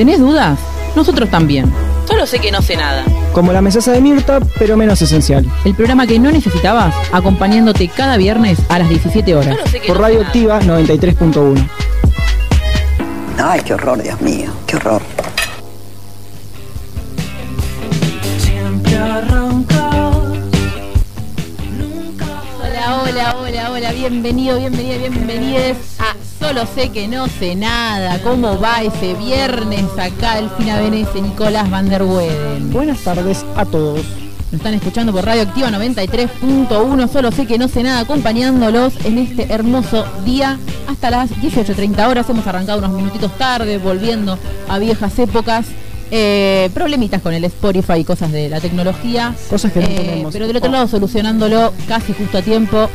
¿Tenés dudas? Nosotros también. Solo sé que no sé nada. Como la mesaza de Mirta, pero menos esencial. El programa que no necesitabas, acompañándote cada viernes a las 17 horas. Solo sé que Por no sé Radio nada. Activa 93.1. Ay, qué horror, Dios mío, qué horror. Hola, hola, hola, hola, bienvenido, bienvenida, bienvenides a Solo sé que no sé nada. ¿Cómo va ese viernes acá el Fina Venece Nicolás Van der Weden? Buenas tardes a todos. Nos están escuchando por Radio Activa 93.1. Solo sé que no sé nada, acompañándolos en este hermoso día hasta las 18.30 horas. Hemos arrancado unos minutitos tarde, volviendo a viejas épocas. Eh, problemitas con el Spotify y cosas de la tecnología. Cosas que no Eh, tenemos. Pero del otro lado, solucionándolo casi justo a tiempo.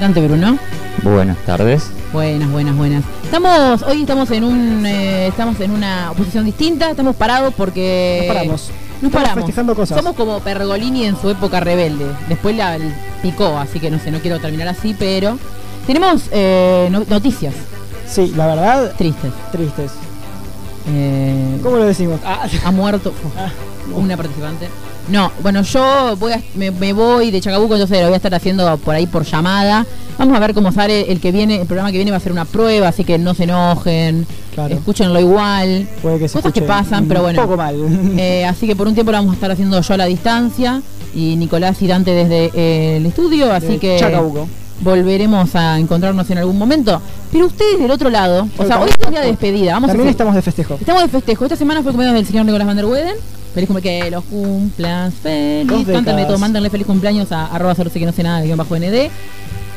Dante Bruno. Buenas tardes. Buenas, buenas, buenas. Estamos, hoy estamos en un, eh, estamos en una posición distinta, estamos parados porque Nos paramos. Nos Estamos paramos. festejando cosas. Somos como Pergolini en su época rebelde. Después la picó, así que no sé, no quiero terminar así, pero tenemos eh, no- noticias Sí, la verdad, tristes. tristes. Eh, ¿Cómo lo decimos? Ah, ha muerto ah, una participante. No, bueno, yo voy a- me, me voy de Chacabuco, entonces lo voy a estar haciendo por ahí por llamada. Vamos a ver cómo sale el que viene, el programa que viene va a ser una prueba, así que no se enojen, Claro. escúchenlo igual. puede que se Cosas que pasan, pero bueno. Un poco mal. Eh, así que por un tiempo lo vamos a estar haciendo yo a la distancia y Nicolás y Dante desde eh, el estudio, así De que Chacabuco. volveremos a encontrarnos en algún momento. Pero ustedes del otro lado, o sea, hoy es un día de despedida, vamos También estamos de festejo. Estamos de festejo. Esta semana fue el cumpleaños del señor Nicolás Van der Weden. Feliz cumpleaños, que los cumplas feliz. Cántenle todo, mándenle feliz cumpleaños a arroba solo sé que no sé nada, guion bajo ND.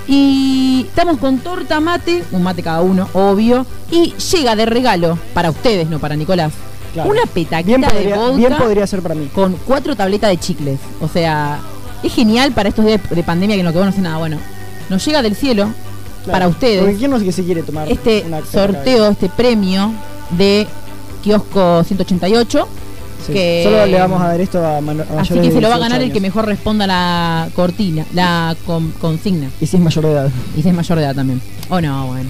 Y estamos con torta mate, un mate cada uno, obvio. Y llega de regalo, para ustedes, no para Nicolás, Claro. una petaquita Bien de podría, vodka bien podría ser para mí. con cuatro tabletas de chicles. O sea, es genial para estos días de pandemia que en lo que vos no sé nada. Bueno, nos llega del cielo Claro. para ustedes Porque quién no sé que se quiere tomar este una sorteo, este premio de kiosco 188. Sí. que- Solo le vamos a dar esto a, Así que se lo va a 18 ganar el que mejor responda la cortina, la con- consigna. Y si es mayor de edad. Y si es mayor de edad también. O no, bueno.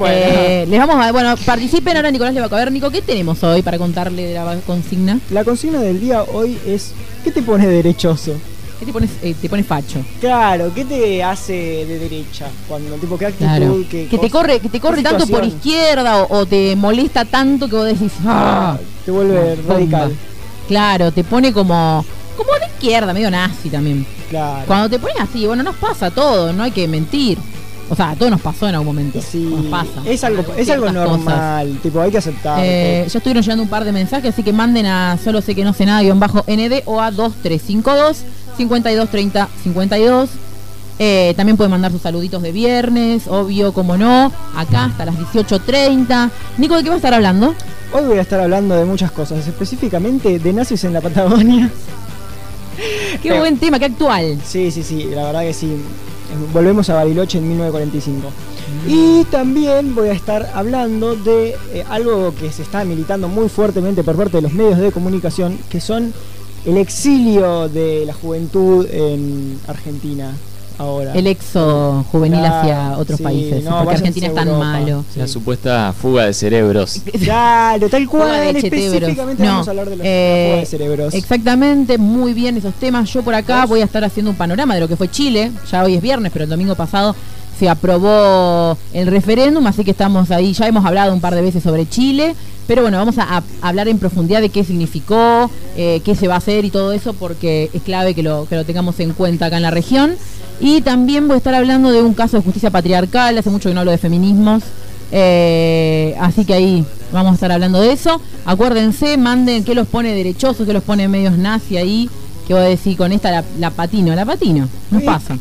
Bueno, Eh, les vamos a. Bueno, participen ahora, Nicolás le va a caber. Nico, ¿qué tenemos hoy para contarle de la consigna? la consigna del día hoy es ¿qué te pone derechoso? ¿Qué te pones, eh, te pones facho? Claro, ¿qué te hace de derecha? Cuando, tipo, ¿qué actitud? Claro. qué Que te corre, que te corre tanto por izquierda o, o te molesta tanto que vos decís. ¡Ah! Te vuelve radical. Claro, te pone como. como de izquierda, medio nazi también. Claro. Cuando te pones así, bueno, nos pasa todo, no hay que mentir. O sea, a todos nos pasó en algún momento. Sí, nos pasa. es algo, es algo cosas. normal, tipo, hay que aceptar. Eh, ya estuvieron llegando un par de mensajes, así que manden a solo sé que no sé nada, guion bajo ND o a 2352 5230 52. Eh, también pueden mandar sus saluditos de viernes, obvio, como no, acá hasta las 18.30. Nico, ¿de qué va a estar hablando? Hoy voy a estar hablando de muchas cosas, específicamente de nazis en la Patagonia. Qué buen tema, qué actual. Sí, sí, sí, la verdad que sí. Volvemos a Bariloche en 1945. Y también voy a estar hablando de eh, algo que se está militando muy fuertemente por parte de los medios de comunicación, que son el exilio de la juventud en Argentina ahora. El exo juvenil Claro, hacia otros sí, países, no, porque Argentina es tan Europa. malo. La supuesta fuga de cerebros. Claro, tal Fuga cual, específicamente No, vamos a hablar de los eh, la fuga de cerebros. Exactamente, muy bien esos temas. Yo por acá ¿Vos? voy a estar haciendo un panorama de lo que fue Chile. Ya hoy es viernes, pero el domingo pasado se aprobó el referéndum, así que estamos ahí. Ya hemos hablado un par de veces sobre Chile, pero bueno, vamos a, a hablar en profundidad de qué significó, eh, qué se va a hacer y todo eso, porque es clave que lo, que lo tengamos en cuenta acá en la región. Y también voy a estar hablando de un caso de justicia patriarcal. Hace mucho que no hablo de feminismos. Eh, así que ahí vamos a estar hablando de eso. Acuérdense, manden qué los pone derechosos, qué los pone medios nazi ahí. Que voy a decir con esta la, la patino, la patino. Nos pasa.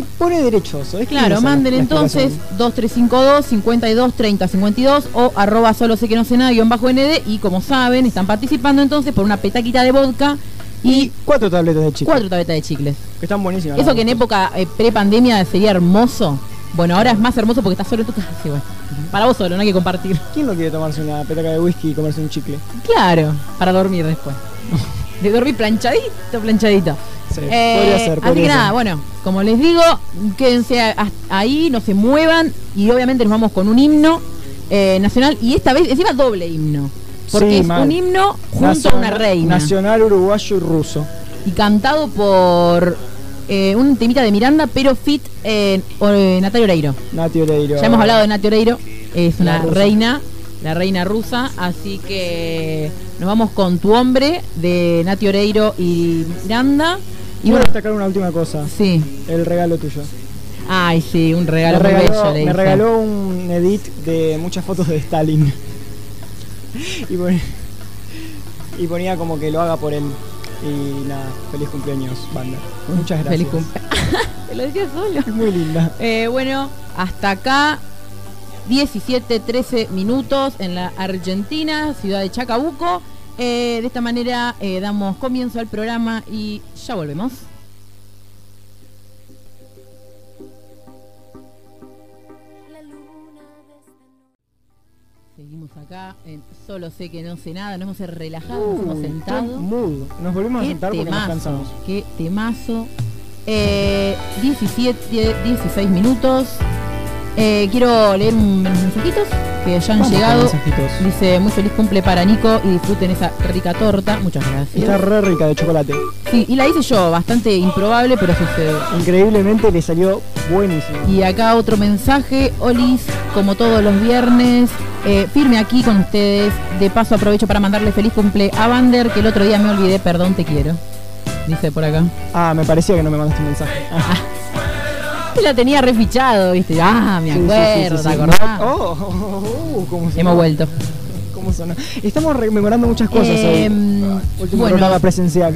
Te, pone derechoso. es Claro, manden entonces explicación. 2352 52 30 52 o arroba solo sé que no sé nada guion bajo ND y como saben están participando entonces por una petaquita de vodka y Y cuatro tabletas de chicle. cuatro tabletas de chicles. Que están buenísimas. Eso que en época eh, pre-pandemia sería hermoso. Bueno, ahora es más hermoso porque estás solo en tu casa. Sí, bueno. Para vos solo, no hay que compartir. ¿Quién no quiere tomarse una petaca de whisky y comerse un chicle? Claro, para dormir después. De dormir planchadito, planchadito. Sí, Eh, podría ser. así que ser. nada, bueno, como les digo, quédense ahí, no se muevan y obviamente nos vamos con un himno eh, nacional y esta vez encima doble himno. Porque Sí, es mal. un himno junto a una reina. Nacional uruguayo y ruso. Y cantado por eh, un temita de Miranda, pero fit eh, Natalia Oreiro. Nati Oreiro. Ya hemos hablado de Nati Oreiro, es una La reina, la reina rusa, así que nos vamos con tu hombre de Nati Oreiro y Miranda. Y a bueno, destacar una última cosa. sí, El regalo tuyo. ay sí, un regalo me muy regaló, bello. le me regaló un edit de muchas fotos de Stalin. y, pon- y ponía como que lo haga por él. Y nada, feliz cumpleaños, banda. Muchas gracias. Feliz cumpleaños. Te lo decía solo. Muy linda. Eh, bueno, hasta acá 17, 13 minutos en la Argentina, ciudad de Chacabuco. Eh, de esta manera eh, damos comienzo al programa y ya volvemos. Seguimos acá en Solo sé que no sé nada, nos hemos relajado, nos hemos Uy, sentado. mood. Nos volvimos a sentar porque nos temazo, cansamos. qué temazo. Eh, 17, 16 minutos. Eh, quiero leer un- unos mensajitos que ya han Vamos llegado. Dice, muy feliz cumple para Nico y disfruten esa rica torta. Muchas gracias. Está re rica de chocolate. Sí, y la hice yo, bastante improbable, pero sucede. Increíblemente le salió buenísimo. Y acá otro mensaje, Olis, como todos los viernes, eh, firme aquí con ustedes. De paso aprovecho para mandarle feliz cumple a Vander, que el otro día me olvidé, perdón, te quiero. Dice por acá. Ah, me parecía que no me mandaste un mensaje. Ah, Yo la tenía refichado, viste. Ah, me acuerdo, ¿te acordás? Oh, oh, oh, oh, cómo. Hemos vuelto. Estamos rememorando muchas cosas Eh, hoy. Último bueno. programa presencial.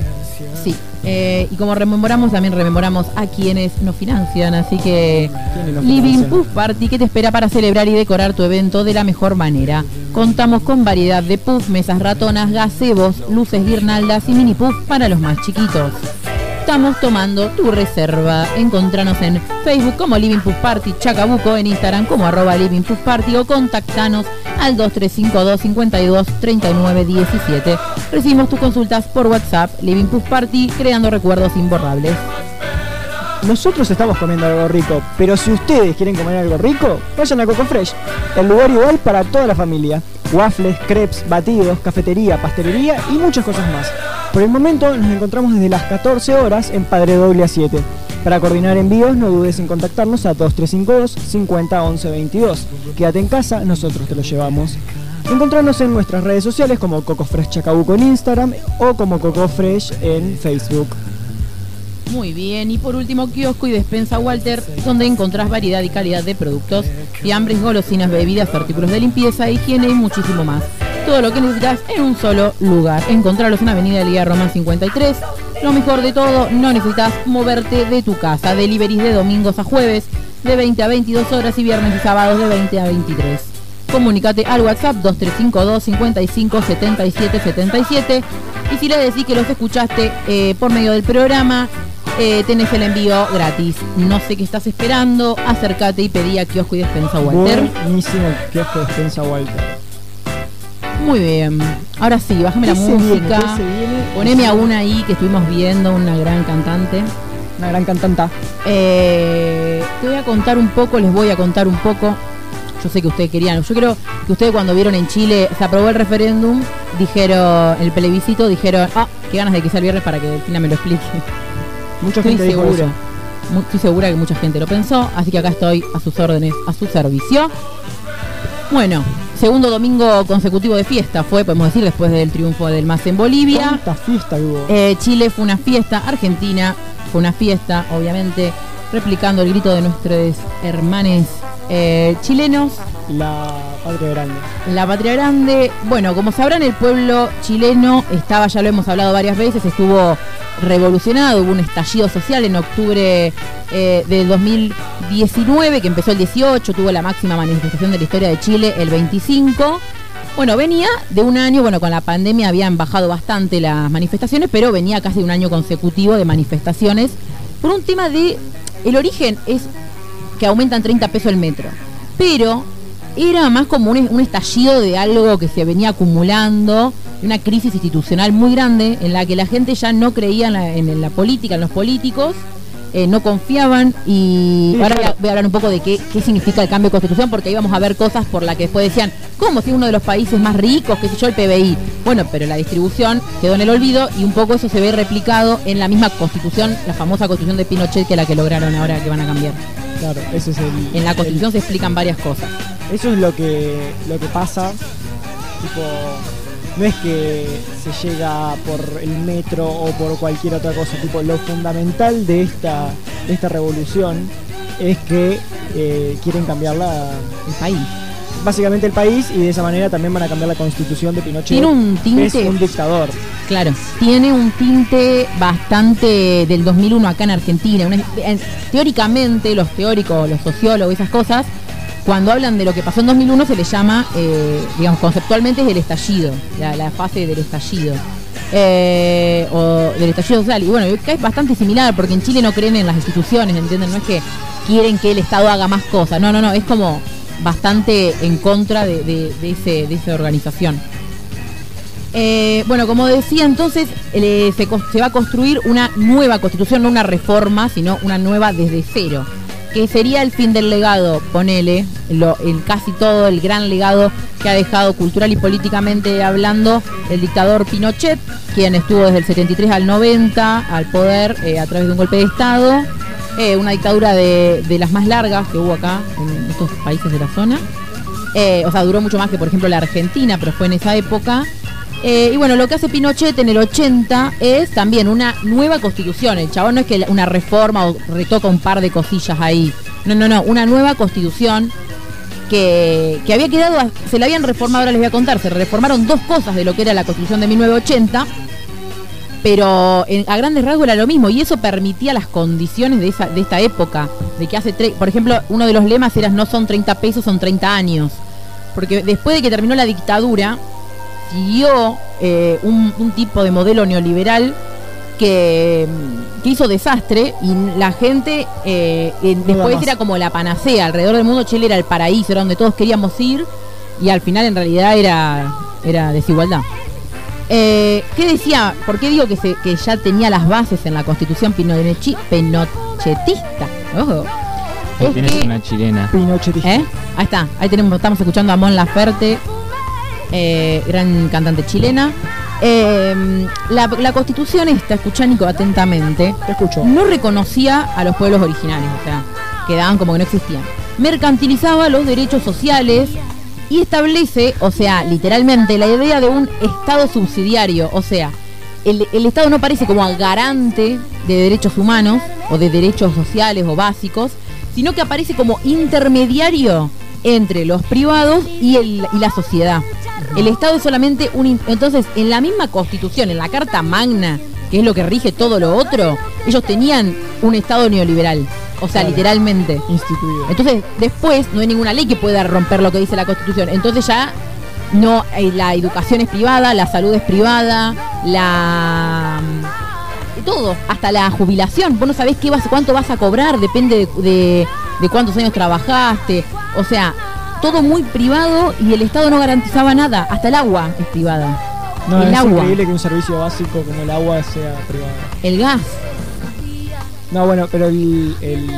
Sí, eh, y como rememoramos, también rememoramos a quienes nos financian, así que ¿Quiénes nos Living? Puff Party que te espera para celebrar y decorar tu evento de la mejor manera. Contamos con variedad de puff, mesas ratonas, gazebos, luces guirnaldas y mini puff para los más chiquitos. Estamos tomando tu reserva. Encontranos en Facebook como Living Puff Party Chacabuco, en Instagram como arroba Living Puff Party o contactanos al 2352 52 39 17. Recibimos tus consultas por WhatsApp Living Puff Party, creando recuerdos imborrables. Nosotros estamos comiendo algo rico, pero si ustedes quieren comer algo rico, vayan a Coco Fresh, el lugar ideal para toda la familia. Waffles, crepes, batidos, cafetería, pastelería y muchas cosas más. Por el momento nos encontramos desde las 14 horas en Padre Doble a 7. Para coordinar envíos no dudes en contactarnos a 2352 50 11 22. Quédate en casa, nosotros te lo llevamos. Encontrarnos en nuestras redes sociales como Coco Fresh Chacabuco en Instagram o como Coco Fresh en Facebook. Muy bien, y por último, kiosco y despensa Walter, donde encontrás variedad y calidad de productos, fiambres, golosinas, bebidas, artículos de limpieza, higiene y muchísimo más. Todo lo que necesitas en un solo lugar. Encontrarlos en Avenida Liga Román 53. Lo mejor de todo, no necesitas moverte de tu casa. Deliveries de domingos a jueves, de 20 a 22 horas y viernes y sábados de 20 a 23. Comunicate al WhatsApp 2352 55 77 77 y si le decís que los escuchaste eh, por medio del programa, eh, tenés el envío gratis. No sé qué estás esperando, acércate y pedí a Kiosco y Despensa Walter. Buenísimo kiosco de despensa Walter. Muy bien. Ahora sí, bájame la música. ¿Qué se viene? Poneme a una ahí que estuvimos viendo, una gran cantante. Una gran cantanta. Eh, te voy a contar un poco, les voy a contar un poco. Yo sé que ustedes querían, yo creo que ustedes cuando vieron en Chile, se aprobó el referéndum, dijeron, el plebiscito, dijeron, ah, qué ganas de que sea el viernes para que Delfina me lo explique. Mucha Estoy gente dijo segura. eso. Mu- Estoy segura que mucha gente lo pensó, así que acá estoy a sus órdenes, a su servicio. Bueno, segundo domingo consecutivo de fiesta fue, podemos decir, después del triunfo del MAS en Bolivia. ¿Cuánta fiesta hubo? Eh, Chile fue una fiesta, Argentina fue una fiesta, obviamente, replicando el grito de nuestros hermanes eh, chilenos. La patria grande. La patria grande, bueno, como sabrán, el pueblo chileno estaba, ya lo hemos hablado varias veces, estuvo revolucionado, hubo un estallido social en octubre eh, del 2019, que empezó el 18, tuvo la máxima manifestación de la historia de Chile el 25. Bueno, venía de un año, bueno, con la pandemia habían bajado bastante las manifestaciones, pero venía casi un año consecutivo de manifestaciones por un tema de, el origen es que aumentan 30 pesos el metro, pero era más como un, un estallido de algo que se venía acumulando, una crisis institucional muy grande en la que la gente ya no creía en la, en la política, en los políticos, eh, no confiaban y ahora voy a, claro. voy a hablar un poco de qué, qué significa el cambio de constitución porque ahí vamos a ver cosas por las que después decían, ¿cómo si uno de los países más ricos, qué sé yo, el PBI? Bueno, pero la distribución quedó en el olvido y un poco eso se ve replicado en la misma constitución, la famosa constitución de Pinochet que es la que lograron ahora que van a cambiar. Claro, ese es el. En la el- constitución se explican varias cosas. Eso es lo que, lo que pasa. Tipo, no es que se llega por el metro o por cualquier otra cosa. Tipo, lo fundamental de esta, de esta revolución es que eh, quieren cambiar la, El país. Básicamente el país y de esa manera también van a cambiar la constitución de Pinochet. Tiene un que Es tinte- un dictador. Claro, tiene un tinte bastante del 2001 acá en Argentina. Una- en- teóricamente, los teóricos, los sociólogos, esas cosas, cuando hablan de lo que pasó en 2001 se le llama, eh, digamos, conceptualmente es el estallido, la, la fase del estallido. Eh, o del estallido social. Y bueno, acá es bastante similar porque en Chile no creen en las instituciones, ¿entienden? No es que quieren que el Estado haga más cosas. No, no, no, es como bastante en contra de, ese, de esa organización. Eh, bueno, como decía entonces, eh, se va a construir una nueva constitución, no una reforma, sino una nueva desde cero, que sería el fin del legado, ponele, lo, el casi todo el gran legado que ha dejado cultural y políticamente hablando el dictador Pinochet, quien estuvo desde el 73 al 90 al poder eh, a través de un golpe de Estado, eh, una dictadura de, de las más largas que hubo acá en estos países de la zona. Eh, o sea, duró mucho más que, por ejemplo, la Argentina, pero fue en esa época. Eh, y bueno, lo que hace Pinochet en el 80 es también una nueva constitución. El chabón no es que una reforma o retoca un par de cosillas ahí. No, no, no, una nueva constitución que, que había quedado, se la habían reformado, ahora les voy a contar, se reformaron dos cosas de lo que era la constitución de 1980, pero en- a grandes rasgos era lo mismo y eso permitía las condiciones de, esa, de esta época, de que hace, tre- por ejemplo, uno de los lemas era no son 30 pesos, son 30 años, porque después de que terminó la dictadura, siguió eh, un, un tipo de modelo neoliberal que, que hizo desastre y la gente eh, después era como la panacea, alrededor del mundo Chile era el paraíso, era donde todos queríamos ir y al final en realidad era, era desigualdad. Eh, ¿Qué decía? ¿Por qué digo que, se, que ya tenía las bases en la constitución pinochi- pinochetista? Ojo. Ahí Es tienes que- una chilena. Pinochetista. ¿Eh? Ahí está, ahí tenemos, estamos escuchando a Mon Laferte, eh, gran cantante chilena. Eh, la, la constitución esta, escuchá Nico atentamente, Te escucho. no reconocía a los pueblos originarios, o sea, quedaban como que no existían. Mercantilizaba los derechos sociales y establece, o sea, literalmente, la idea de un Estado subsidiario, o sea, el, Estado no parece como garante de derechos humanos o de derechos sociales o básicos, sino que aparece como intermediario entre los privados y, la sociedad. El Estado es solamente un... Entonces, en la misma constitución, en la Carta Magna, que es lo que rige todo lo otro, ellos tenían un Estado neoliberal. O sea, Claro. literalmente. Instituido. Entonces, después no hay ninguna ley que pueda romper lo que dice la Constitución. Entonces ya no eh, la educación es privada, la salud es privada, la mm, todo, hasta la jubilación. Vos no sabés qué vas, cuánto vas a cobrar, depende de, de- de cuántos años trabajaste. O sea, todo muy privado y el Estado no garantizaba nada. Hasta el agua es privada. No, el es agua, increíble que un servicio básico como el agua sea privado. el gas. No, bueno, pero el, el-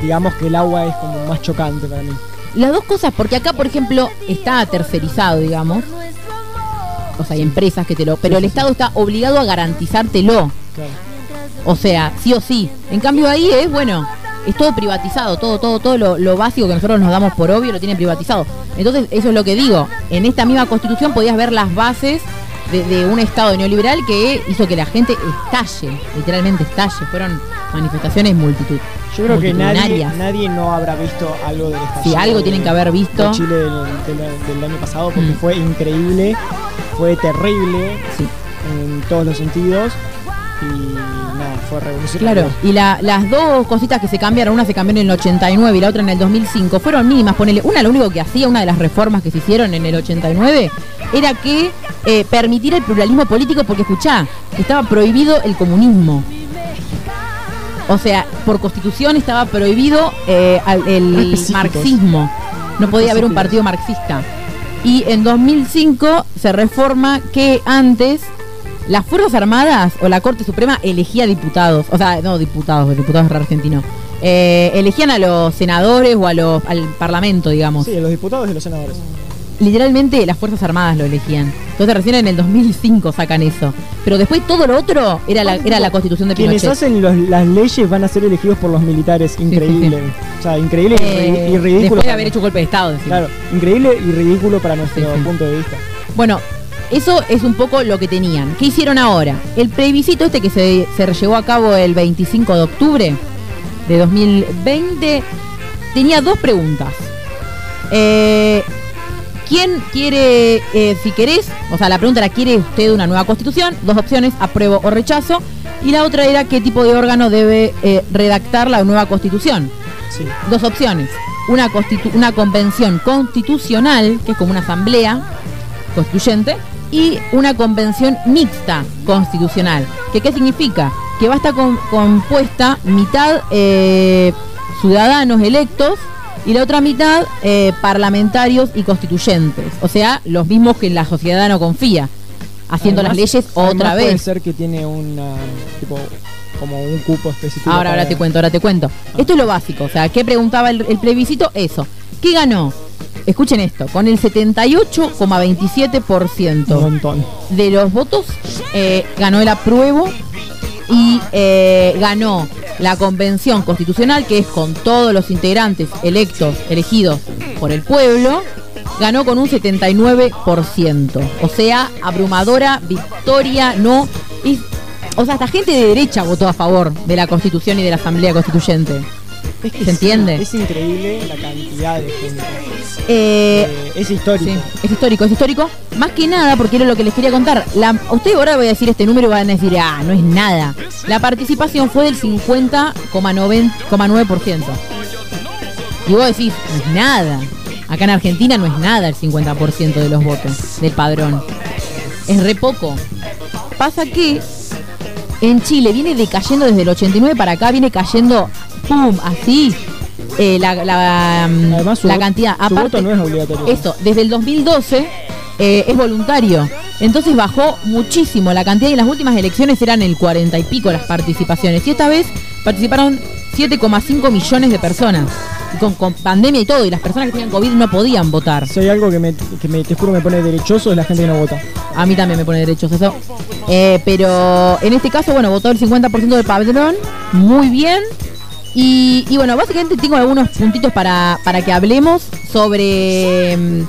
digamos que el agua es como más chocante para mí. Las dos cosas, porque acá, por ejemplo, está tercerizado, digamos. O sea, hay empresas que te lo. Pero Sí, el sí, Estado está obligado a garantizártelo. Claro. O sea, sí o sí. En cambio ahí es, bueno, es todo privatizado, todo, todo, todo lo, lo básico que nosotros nos damos por obvio lo tienen privatizado. Entonces, eso es lo que digo. En esta misma constitución podías ver las bases de, de un Estado neoliberal que hizo que la gente estalle, literalmente estalle. Fueron manifestaciones multitud. Yo creo que nadie, nadie no habrá visto algo del estallido. Sí, algo de- tienen que haber visto. de Chile del, del- del año pasado porque Mm. fue increíble, fue terrible Sí. en todos los sentidos y fue revolucionario. Claro, y la- las dos cositas que se cambiaron, una se cambió en el 89 y la otra en el 2005, fueron mínimas. Ponele, una lo único que hacía, una de las reformas que se hicieron en el 89, era que eh, permitir el pluralismo político, porque escuchá, estaba prohibido el comunismo. O sea, por constitución estaba prohibido eh, el marxismo. No podía haber un partido marxista. Y en 2005 se reforma que antes las Fuerzas Armadas o la Corte Suprema elegía diputados, o sea, no diputados, diputados argentinos, eh, elegían a los senadores o a los, al Parlamento, digamos. Sí, los diputados y los senadores. Literalmente las Fuerzas Armadas lo elegían. Entonces recién en el 2005 sacan eso. Pero después todo lo otro era la, era la constitución de Quienes Pinochet. hacen los- las leyes van a ser elegidos por los militares. Increíble. O sea, increíble y Eh, y, ridículo. después de haber hecho golpe de Estado. decimos. Claro, increíble y ridículo para nuestro punto de vista. Bueno, eso es un poco lo que tenían. ¿Qué hicieron ahora? El plebiscito este que se, se llevó a cabo el 25 de octubre de 2020 tenía dos preguntas. Eh, ¿Quién quiere, eh, si querés, o sea, la pregunta era, ¿quiere usted una nueva constitución? Dos opciones, apruebo o rechazo. Y la otra era, ¿qué tipo de órgano debe eh, redactar la nueva constitución? Sí. dos opciones. Una, una convención constitucional, que es como una asamblea constituyente, y una convención mixta constitucional. ¿Que, ¿Qué significa? Que va a estar con- compuesta mitad eh, ciudadanos electos y la otra mitad eh, parlamentarios y constituyentes. O sea, los mismos que la sociedad no confía, haciendo Además- las leyes otra Puede vez. ser que tiene una, tipo, como un cupo específico. Ahora, ahora te cuento, ahora te cuento. Esto es lo básico, o sea, ¿qué preguntaba el, el plebiscito? Eso. ¿Qué ganó? Escuchen esto, con el 78,27% Un montón. de los votos eh, ganó el apruebo y eh, ganó la convención constitucional, que es con todos los integrantes electos, elegidos por el pueblo, ganó con un 79%. O sea, abrumadora victoria, no... y- o sea, hasta gente de derecha votó a favor de la constitución y de la asamblea constituyente. Es que ¿Se entiende? Es increíble la cantidad de gente. Eh, Eh, es histórico. Sí, es histórico, es histórico. Más que nada, porque era lo que les quería contar. La, usted ahora voy a decir este número y van a decir, ah, no es nada. La participación fue del 50,9%. Y vos decís, no es nada. Acá en Argentina no es nada el 50% de los votos del padrón. Es re poco. Pasa que en Chile viene decayendo desde el 89 para acá, viene cayendo, ¡pum! Así. eh, la, la, mm, Además, su, la vo- cantidad. su Aparte, voto no es obligatorio. eso, desde el 2012 eh, es voluntario. Entonces bajó muchísimo la cantidad y en las últimas elecciones eran el 40 y pico las participaciones. Y esta vez participaron 7,5 millones de personas. Y con, con pandemia y todo, y las personas que tenían COVID no podían votar. Hay algo que, me, que me, te juro me pone derechoso es la gente que no vota. A mí también me pone derechos eso. Eh, pero en este caso, bueno, votó el 50% del padrón. Muy bien. Y, bueno, básicamente tengo algunos puntitos para, para que hablemos sobre mm,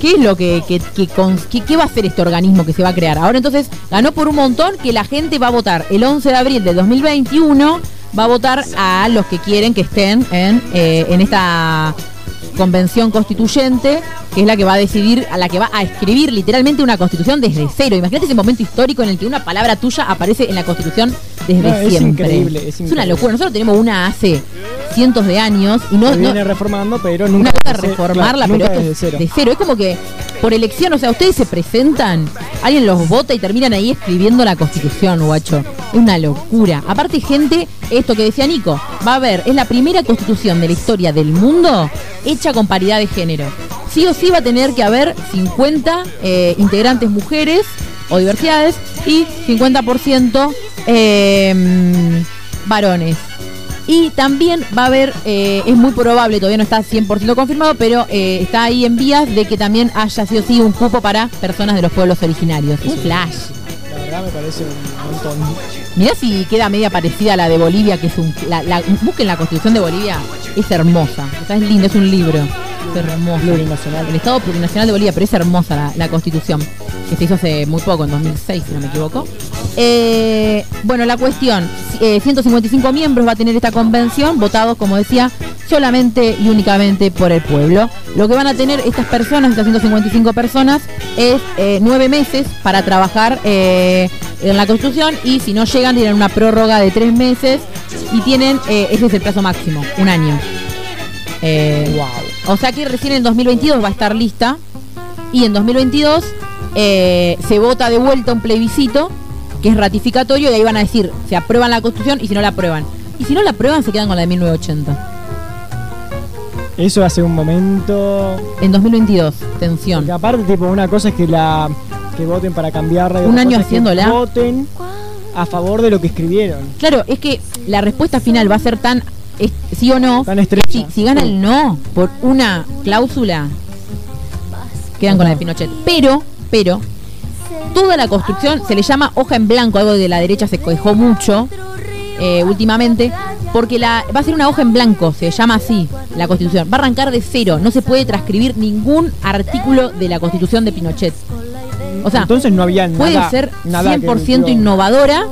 qué es lo que, qué va a hacer este organismo que se va a crear. Ahora entonces ganó por un montón que la gente va a votar el 11 de abril del 2021. Va a votar a los que quieren que estén en, eh, en esta convención constituyente, que es la que va a decidir, a la que va a escribir literalmente una constitución desde cero. Imagínate ese momento histórico en el que una palabra tuya aparece en la constitución desde No, es siempre. increíble, es una locura. Nosotros tenemos una hace cientos de años y no, Se no- viene reformando, pero nunca. desde reformarla, claro, pero nunca desde cero. de cero. Es como que por elección, o sea, ustedes se presentan, alguien los vota y terminan ahí escribiendo la constitución, guacho. Es una locura. Aparte, gente, esto que decía Nico, va a haber, es la primera constitución de la historia del mundo hecha con paridad de género. Sí o sí va a tener que haber 50 eh, integrantes mujeres o diversidades y 50% eh, varones. Y también va a haber, eh, es muy probable, todavía no está 100% confirmado, pero eh, está ahí en vías de que también haya sí o sí un cupo para personas de los pueblos originarios. Un flash. La verdad me parece un montón. Mirá si queda media parecida a la de Bolivia, que es un... La, la- busquen la constitución de Bolivia, es hermosa. O sea, es linda, es un libro. Es hermoso. Plurinacional. El Estado Plurinacional de Bolivia, pero es hermosa la, la constitución, que se hizo hace muy poco, en 2006, si no me equivoco. Eh, bueno, la cuestión, eh, 155 miembros va a tener esta convención, votados, como decía, solamente y únicamente por el pueblo. Lo que van a tener estas personas, estas 155 personas, es eh, nueve meses para trabajar eh, en la Constitución y si no llegan tienen una prórroga de tres meses y tienen, eh, ese es el plazo máximo, un año. Wow. O sea que recién en 2022 va a estar lista y en 2022 eh, se vota de vuelta un plebiscito que es ratificatorio y ahí van a decir se aprueban la constitución y si no la aprueban. Y si no la aprueban se quedan con la de 1980. Eso hace un momento. En 2022, tensión. Porque aparte, tipo, una cosa es que la, que voten para cambiarla. y Un año es que haciéndola. Voten a favor de lo que escribieron. Claro, es que la respuesta final va a ser tan es- sí o no. Si, si gana el no por una cláusula, quedan con la de Pinochet. Pero, pero, toda la construcción se le llama hoja en blanco, algo de la derecha se quejó mucho eh, últimamente, porque la, va a ser una hoja en blanco, se llama así la constitución. Va a arrancar de cero, no se puede transcribir ningún artículo de la constitución de Pinochet. O sea, Entonces no había nada. puede ser nada que 100% digo, innovadora.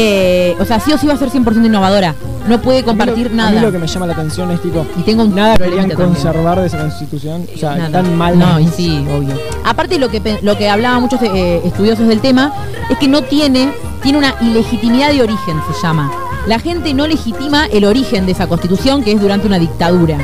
Eh, o sea, sí o sí va a ser 100% innovadora. No puede a compartir A nada. mí lo que me llama la atención es tipo. Y tengo un Nada querían también. conservar de esa constitución. O sea, Nada. tan mal. No, y sí, obvio. Aparte lo que lo que hablaban muchos eh, estudiosos del tema es que no tiene tiene una ilegitimidad de origen se llama. La gente no legitima el origen de esa constitución que es durante una dictadura.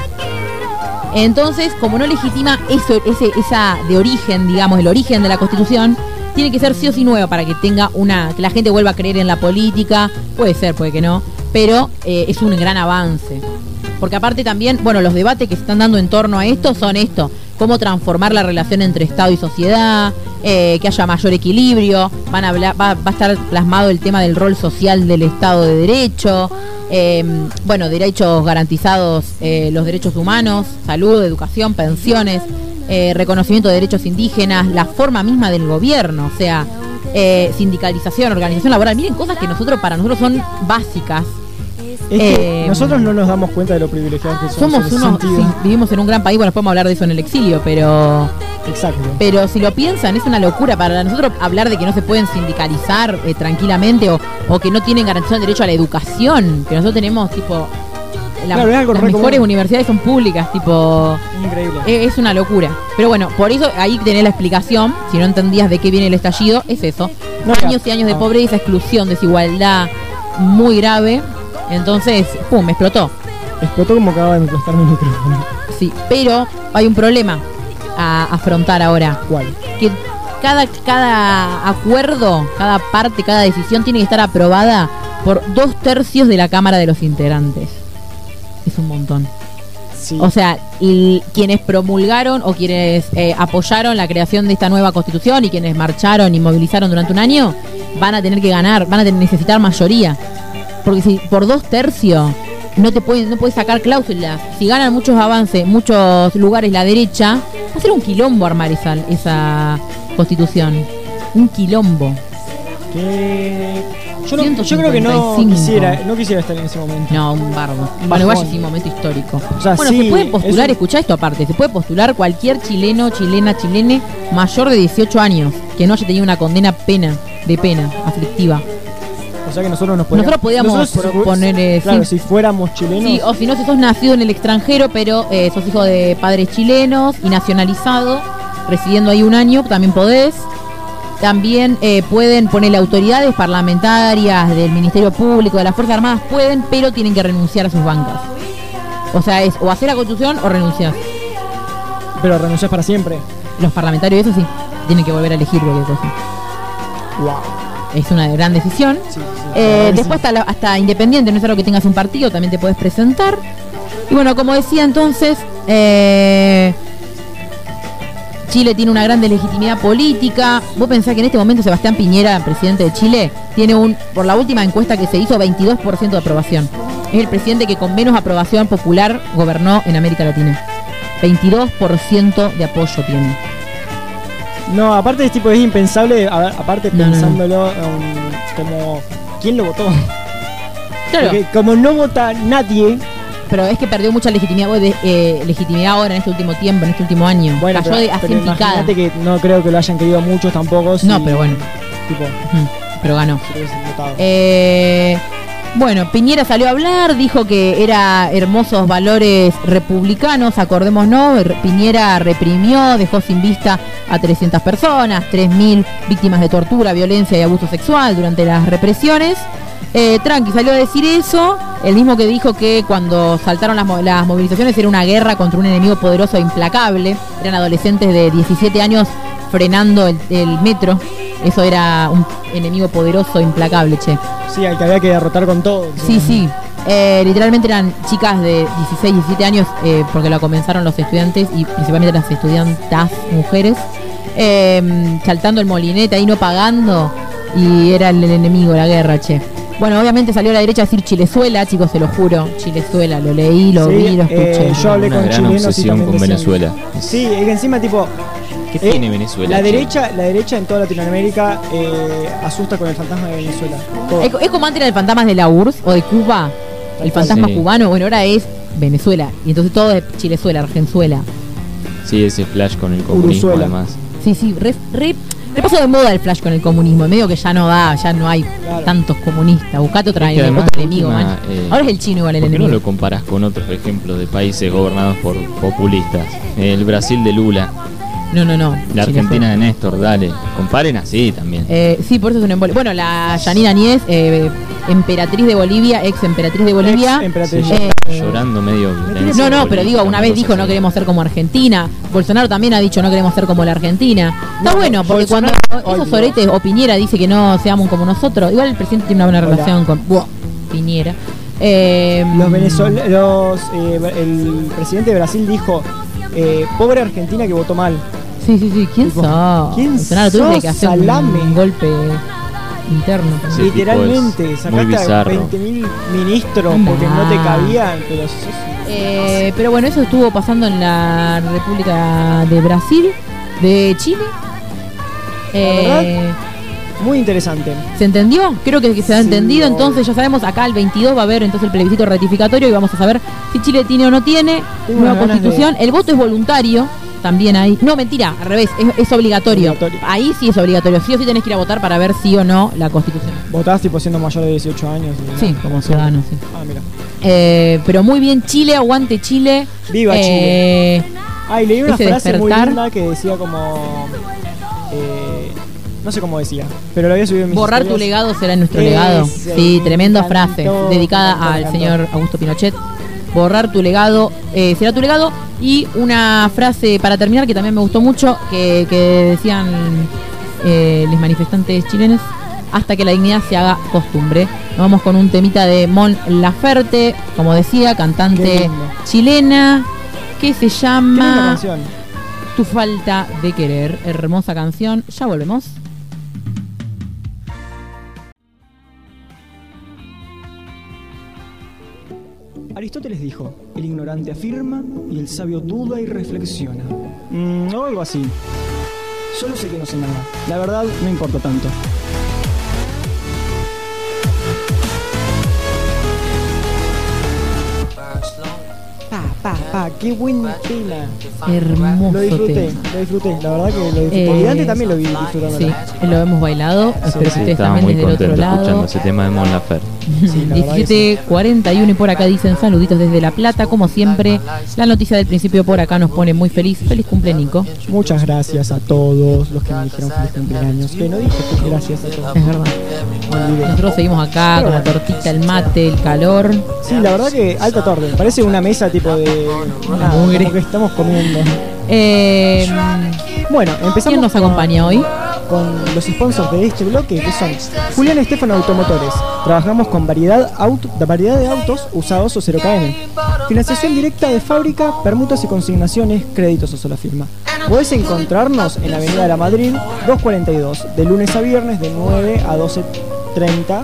Entonces, como no legitima eso, ese, esa de origen, digamos, el origen de la constitución, tiene que ser sí o sí nueva para que tenga una, que la gente vuelva a creer en la política, puede ser, puede que no, pero eh, es un gran avance. Porque aparte también, bueno, los debates que se están dando en torno a esto son esto, cómo transformar la relación entre Estado y sociedad, eh, que haya mayor equilibrio, va, a estar plasmado el tema del rol social del Estado de Derecho, eh, bueno, derechos garantizados, eh, los derechos humanos, salud, educación, pensiones, eh, reconocimiento de derechos indígenas, la forma misma del gobierno, o sea, eh, sindicalización, organización laboral, miren cosas que nosotros para nosotros son básicas. Es que Eh, nosotros no nos damos cuenta de lo privilegiados que somos. Somos en unos, sí, vivimos en un gran país, bueno, podemos hablar de eso en el exilio, pero Exacto. pero si lo piensan, es una locura para nosotros hablar de que no se pueden sindicalizar eh, tranquilamente o, o que no tienen garantizado el derecho a la educación, que nosotros tenemos tipo la- Claro, las re mejores común. universidades son públicas, tipo Increíble. eh, es una locura. Pero bueno, por eso ahí tenés la explicación, si no entendías de qué viene el estallido, es eso. No, años y años de no. pobreza, exclusión, desigualdad muy grave. Entonces, pum, explotó. Explotó como acaba de explotar mi micrófono. Sí, pero hay un problema a afrontar ahora. ¿Cuál? Que cada, cada acuerdo, cada parte, cada decisión tiene que estar aprobada por dos tercios de la Cámara de los Integrantes. Es un montón. Sí. O sea, y quienes promulgaron o quienes eh, apoyaron la creación de esta nueva constitución y quienes marcharon y movilizaron durante un año, van a tener que ganar, van a tener- necesitar mayoría. Porque si por dos tercios no te pueden, no puedes sacar cláusulas, si ganan muchos avances, muchos lugares la derecha, va a ser un quilombo armar esa, esa constitución. Un quilombo. que yo, no- yo creo que no 155. quisiera, no quisiera estar en ese momento. No, un bardo. Bueno, igual es un momento histórico. O sea, bueno, sí, se puede postular, un- escuchá esto aparte, se puede postular cualquier chileno, chilena, chilene mayor de 18 años que no haya tenido una condena pena, de pena, aflictiva. O sea que nosotros nos podíamos, Nosotros podíamos proponer, eh, claro, sí. si fuéramos chilenos, Sí, o si no, si sos nacido en el extranjero, pero eh, sos hijo de padres chilenos y nacionalizado, residiendo ahí un año, también podés. También eh, pueden ponerle autoridades parlamentarias del Ministerio Público, de las Fuerzas Armadas, pueden, pero tienen que renunciar a sus bancas. O sea, es o hacer la constitución o renunciar. pero renunciás para siempre. Los parlamentarios, eso sí, tienen que volver a elegir cualquier cosa. Wow. Es una gran decisión. Sí, sí, sí. Eh, después hasta, la- hasta independiente, no es algo que tengas un partido, también te puedes presentar. Y bueno, como decía entonces, eh, Chile tiene una gran legitimidad política. Vos pensás que en este momento Sebastián Piñera, presidente de Chile, tiene un, por la última encuesta que se hizo, 22% de aprobación. Es el presidente que con menos aprobación popular gobernó en América Latina. 22% de apoyo tiene. No, aparte es tipo es impensable, a ver, aparte No, pensándolo um, como quién lo votó. Claro, Porque como no vota nadie, pero es que perdió mucha legitimidad, de- eh, legitimidad ahora en este último tiempo, en este último año. bueno, Cayó pero, de, así pero imagínate que no creo que lo hayan querido muchos tampoco. si- No, pero bueno. Tipo, Pero ganó. Eh, bueno, Piñera salió a hablar, dijo que era hermosos valores republicanos, acordémonos, Piñera reprimió, dejó sin vista a 300 personas, 3.000 víctimas de tortura, violencia y abuso sexual durante las represiones. Eh, Tranqui salió a decir eso, el mismo que dijo que cuando saltaron las, mo- las movilizaciones era una guerra contra un enemigo poderoso e implacable, eran adolescentes de 17 años frenando el, el metro, eso era un enemigo poderoso e implacable, che. Sí, al que había que derrotar con todo. Sí, sí. Eh, literalmente eran chicas de 16, 17 años, eh, porque lo comenzaron los estudiantes y principalmente las estudiantas mujeres. eh, saltando el molinete ahí no pagando y era el, el enemigo, la guerra, che. Bueno, obviamente salió a la derecha a decir Chilezuela, chicos, se lo juro. Chilezuela, lo leí, lo Sí, vi, lo eh, escuché. yo hablé Una con gran chilenos obsesión con Venezuela. Sí, es que encima tipo ¿Qué eh, tiene Venezuela? La che? derecha, la derecha en toda Latinoamérica eh, asusta con el fantasma de Venezuela. Todo. Es, es como antes era el fantasma de la URSS o de Cuba, el fantasma Sí. cubano, bueno, ahora es Venezuela. Y entonces todo es Chilezuela, Argenzuela. Sí, ese flash con el comunismo Uruzuela. además. Sí, sí, re, re- re pasó de moda el flash con el comunismo. Medio que ya no da, ya no hay Claro. tantos comunistas. Buscate otra, Es que además, otro enemigo, última, man. eh, Ahora es el chino igual el ¿Por qué no enemigo. lo comparas con otros ejemplos de países gobernados por populistas? El Brasil de Lula, No, no, no. la. Argentina de Néstor, dale. Comparen así también. Eh, sí, por eso es un embole. Bueno, la Yanina Nies, eh, emperatriz de Bolivia, ex emperatriz de Bolivia. Ex emperatriz. Sí, eh, llorando medio No, no, pero digo, una vez dijo no queremos ser como Argentina. Bolsonaro también ha dicho no queremos ser como la Argentina. Está No, bueno, porque Bolsonaro- cuando esos oretes o Piñera dice que no seamos como nosotros, igual el presidente tiene una buena Hola. relación con buah, Piñera. Eh, Los venezolanos, el presidente de Brasil dijo, eh, pobre Argentina que votó mal. Sí, sí, sí. ¿Quién Tipo, sos? ¿quién Bolsonaro sos, que hacer un- salame? un golpe interno. Sí. Literalmente, sacaste a bizarro. 20.000 ministros Nah. porque no te cabían, pero sos- Eh, pero bueno, eso estuvo pasando en la República de Brasil, de Chile. Eh, muy interesante. ¿Se entendió? Creo que, se ha Sí, entendido. Entonces ya sabemos, acá el 22 va a haber entonces el plebiscito ratificatorio y vamos a saber Chile tiene o no tiene nueva constitución. El voto es voluntario. También ahí. No, mentira, al revés, es, es obligatorio. Obligatorio. Ahí sí es obligatorio. Sí o sí tenés que ir a votar para ver sí o no la constitución. Votás tipo siendo mayor de 18 años. Sí, como ciudadano, sí. Ah, mira. Eh, pero muy bien, Chile, aguante Chile. Viva Eh, Ah, y leí una frase muy linda que decía como... eh, no sé cómo decía, pero lo había subido en mis Borrar tu legado será nuestro legado. Sí, me tremenda frase dedicada al señor Augusto Pinochet. Borrar tu legado eh, será tu legado. Y una frase para terminar que también me gustó mucho, que, que decían eh, los manifestantes chilenos, hasta que la dignidad se haga costumbre. Nos vamos con un temita de Mon Laferte, como decía, cantante chilena, que se llama. Tu falta de querer. Hermosa canción. Ya volvemos. Aristóteles dijo, el ignorante afirma y el sabio duda y reflexiona. Mm, o algo así. Solo sé que no sé nada. La verdad no importa tanto. Pa, pa, pa, qué buen tema. Hermoso Lo disfruté, tema. lo disfruté. La verdad que lo disfruté. Eh, y antes también lo vi disfrutando. Sí, lo hemos bailado. Espero que Sí, ustedes estaba también muy desde el otro contento escuchando lado. ese tema de Mon Laferte. Sí, la verdad que sí. 17.41 y por acá dicen saluditos desde La Plata. Como siempre, la noticia del principio por acá nos pone muy feliz. Feliz cumple, Nico. Muchas gracias a todos los que me dijeron feliz cumpleaños. Que no dije gracias a todos. Es verdad. Nosotros seguimos acá con la tortita, el mate, el calor. Sí, la verdad que alta torre. Parece una mesa tipo de. como que estamos comiendo. Eh, Bueno, empezamos. ¿Quién nos acompaña hoy? Con los sponsors de este bloque, que son Julián Estefano Automotores. Trabajamos con variedad, de autos usados o 0 km. Financiación directa de fábrica, permutas y consignaciones, créditos o sola firma. Podés encontrarnos en Avenida de la Madrid 242, de lunes a viernes de 9 a 12.30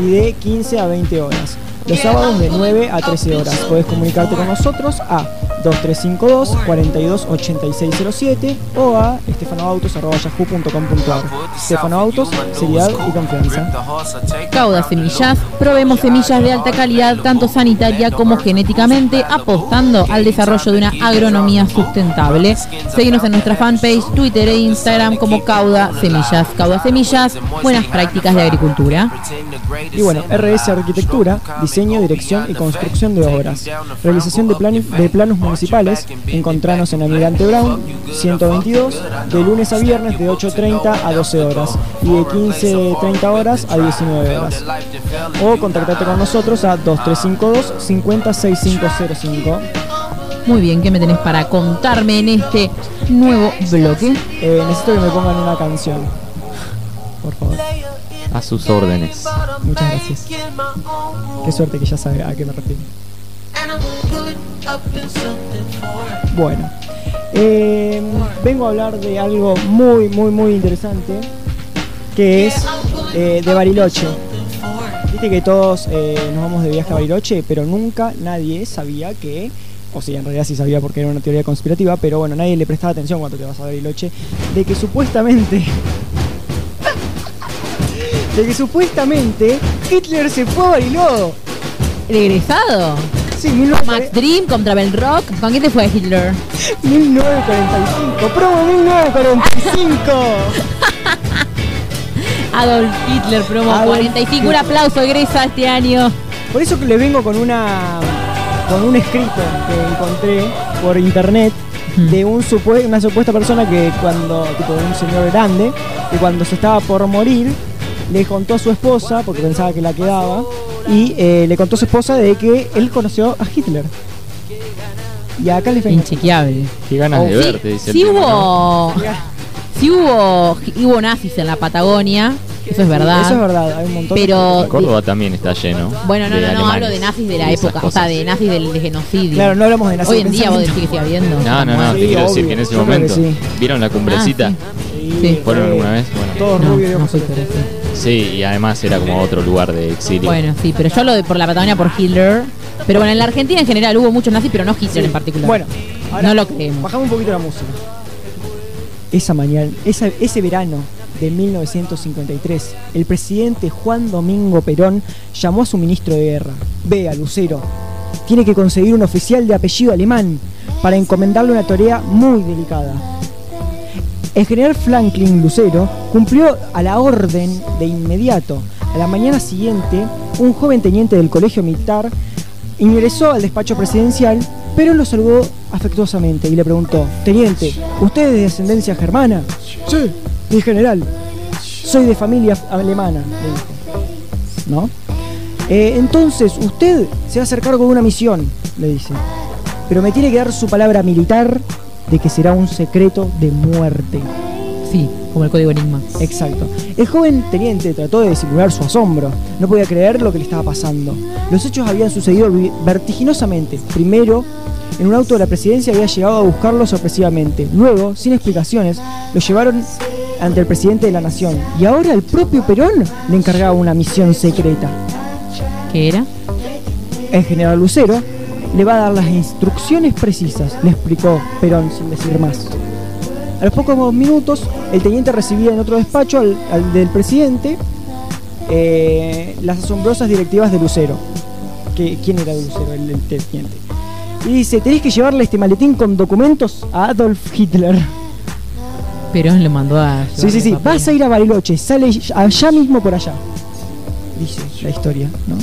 y de 15 a 20 horas. Los sábados de 9 a 13 horas. Podés comunicarte con nosotros a 2352 428607 o a estefanoautos.yahoo.com.ar Estefano Autos, seriedad y confianza. Cauda Semillas, probemos semillas de alta calidad, tanto sanitaria como genéticamente, apostando al desarrollo de una agronomía sustentable. Seguimos en nuestra fanpage, Twitter e Instagram como Cauda Semillas. Cauda Semillas, buenas prácticas de agricultura. Y bueno, RS Arquitectura, diseño, dirección y construcción de obras. Realización de, plan- de planos municipales. Encontranos en Almirante Brown 122, de lunes a viernes de 8.30 a 12 horas y de 15.30 horas a 19 horas. O contactate con nosotros a 2352 506505. Muy bien, ¿qué me tenés para contarme en este nuevo bloque? Eh, necesito que me pongan una canción. Por favor. A sus órdenes. Muchas gracias. Qué suerte que ya sabe a qué me refiero. Bueno, Eh, vengo a hablar de algo muy, muy, muy interesante, que es eh, de Bariloche. Viste que todos eh, nos vamos de viaje a Bariloche, pero nunca nadie sabía que, o sea, en realidad sí sabía porque era una teoría conspirativa, pero bueno, nadie le prestaba atención cuando te vas a Bariloche, de que supuestamente... de que supuestamente Hitler se fue a Bariloche. ¿Regresado? Sí, Max 1940 Dream contra Bell Rock. ¿Con quién te fue Hitler? 1945. Promo 1945. Adolf Hitler, promo Adolf 45. Un aplauso, egresa este año. Por eso que les vengo con una con un escrito que encontré por internet de un una supuesta persona que cuando tipo un señor grande que cuando se estaba por morir le contó a su esposa porque pensaba que la quedaba y eh, le contó a su esposa de que él conoció a Hitler. Y acá vengo. Inchequeable. Qué ganas de Sí, verte, dice el sí ¿no? hubo, sí hubo, hubo nazis en la Patagonia, eso es verdad. Eso es verdad, hay un montón. de- Pero En Córdoba también está lleno. bueno, no, de no, no, alemanes hablo de nazis de la época, o sea, cosas. de nazis del de genocidio. Claro, no hablamos de nazis Hoy en día vos decís que sigue habiendo. No, no, no, Sí, te quiero decir que en ese momento. sí. ¿Vieron la cumbrecita? Sí, Sí. ¿Fueron alguna vez? Bueno. Todos No, rubios no sí. Y además era como otro lugar de exilio. Bueno, sí, pero yo lo de por la Patagonia por Hitler. Pero bueno, en la Argentina en general hubo muchos nazis, pero no Hitler en particular. Bueno, no lo creemos. Bajamos un poquito la música. Esa mañana, esa- ese verano de 1953, el presidente Juan Domingo Perón llamó a su ministro de guerra. Vea, Lucero, tiene que conseguir un oficial de apellido alemán para encomendarle una tarea muy delicada. El general Franklin Lucero cumplió a la orden de inmediato. A la mañana siguiente, un joven teniente del colegio militar ingresó al despacho presidencial, pero lo saludó afectuosamente y le preguntó, Teniente, ¿usted es de descendencia germana? Sí, mi general. Soy de familia alemana, le dijo. ¿No? "Eh, entonces, usted se va a hacer cargo de una misión, le dice. Pero me tiene que dar su palabra militar de que será un secreto de muerte. Sí, como el código Enigma. Exacto. El joven teniente trató de disimular su asombro. No podía creer lo que le estaba pasando. Los hechos habían sucedido vertiginosamente. Primero, en un auto de la presidencia había llegado a buscarlo sorpresivamente. Luego, sin explicaciones, lo llevaron ante el presidente de la nación. Y ahora el propio Perón le encargaba una misión secreta. ¿Qué era? El general Lucero le va a dar las instrucciones precisas, le explicó Perón sin decir más. A los pocos minutos, el teniente recibía en otro despacho al, al del presidente eh, las asombrosas directivas de Lucero. Que, ¿Quién era Lucero? El, el teniente. Y dice, tenés que llevarle este maletín con documentos a Adolf Hitler. Perón le mandó a. Sí, sí, sí. Vas a ir a Bariloche, sale allá mismo por allá. Dice la historia, ¿no?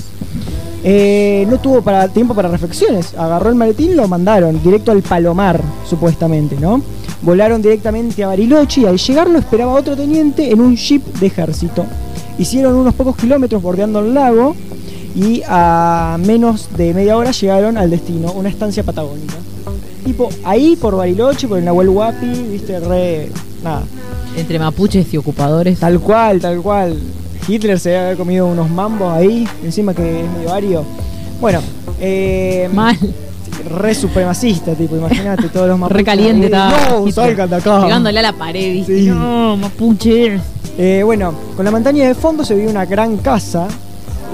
Eh, no tuvo para, tiempo para reflexiones. Agarró el maletín y lo mandaron directo al Palomar, supuestamente, ¿no? Volaron directamente a Bariloche y al llegar lo esperaba otro teniente en un jeep de ejército. Hicieron unos pocos kilómetros bordeando el lago y a menos de media hora llegaron al destino, una estancia patagónica. Tipo, ahí por Bariloche, por el Nahuel Huapi, viste, re. nada. Entre mapuches y ocupadores. Tal cual, tal cual. Hitler se debe haber comido unos mambos ahí, encima que es medio ario. Bueno, eh, Mal. re supremacista, tipo, imagínate todos los mapuches. Re caliente ahí. estaba. No, salgan de acá. Pegándole a la pared, ¿viste? Sí. No, mapuches. Eh, bueno, con la montaña de fondo se veía una gran casa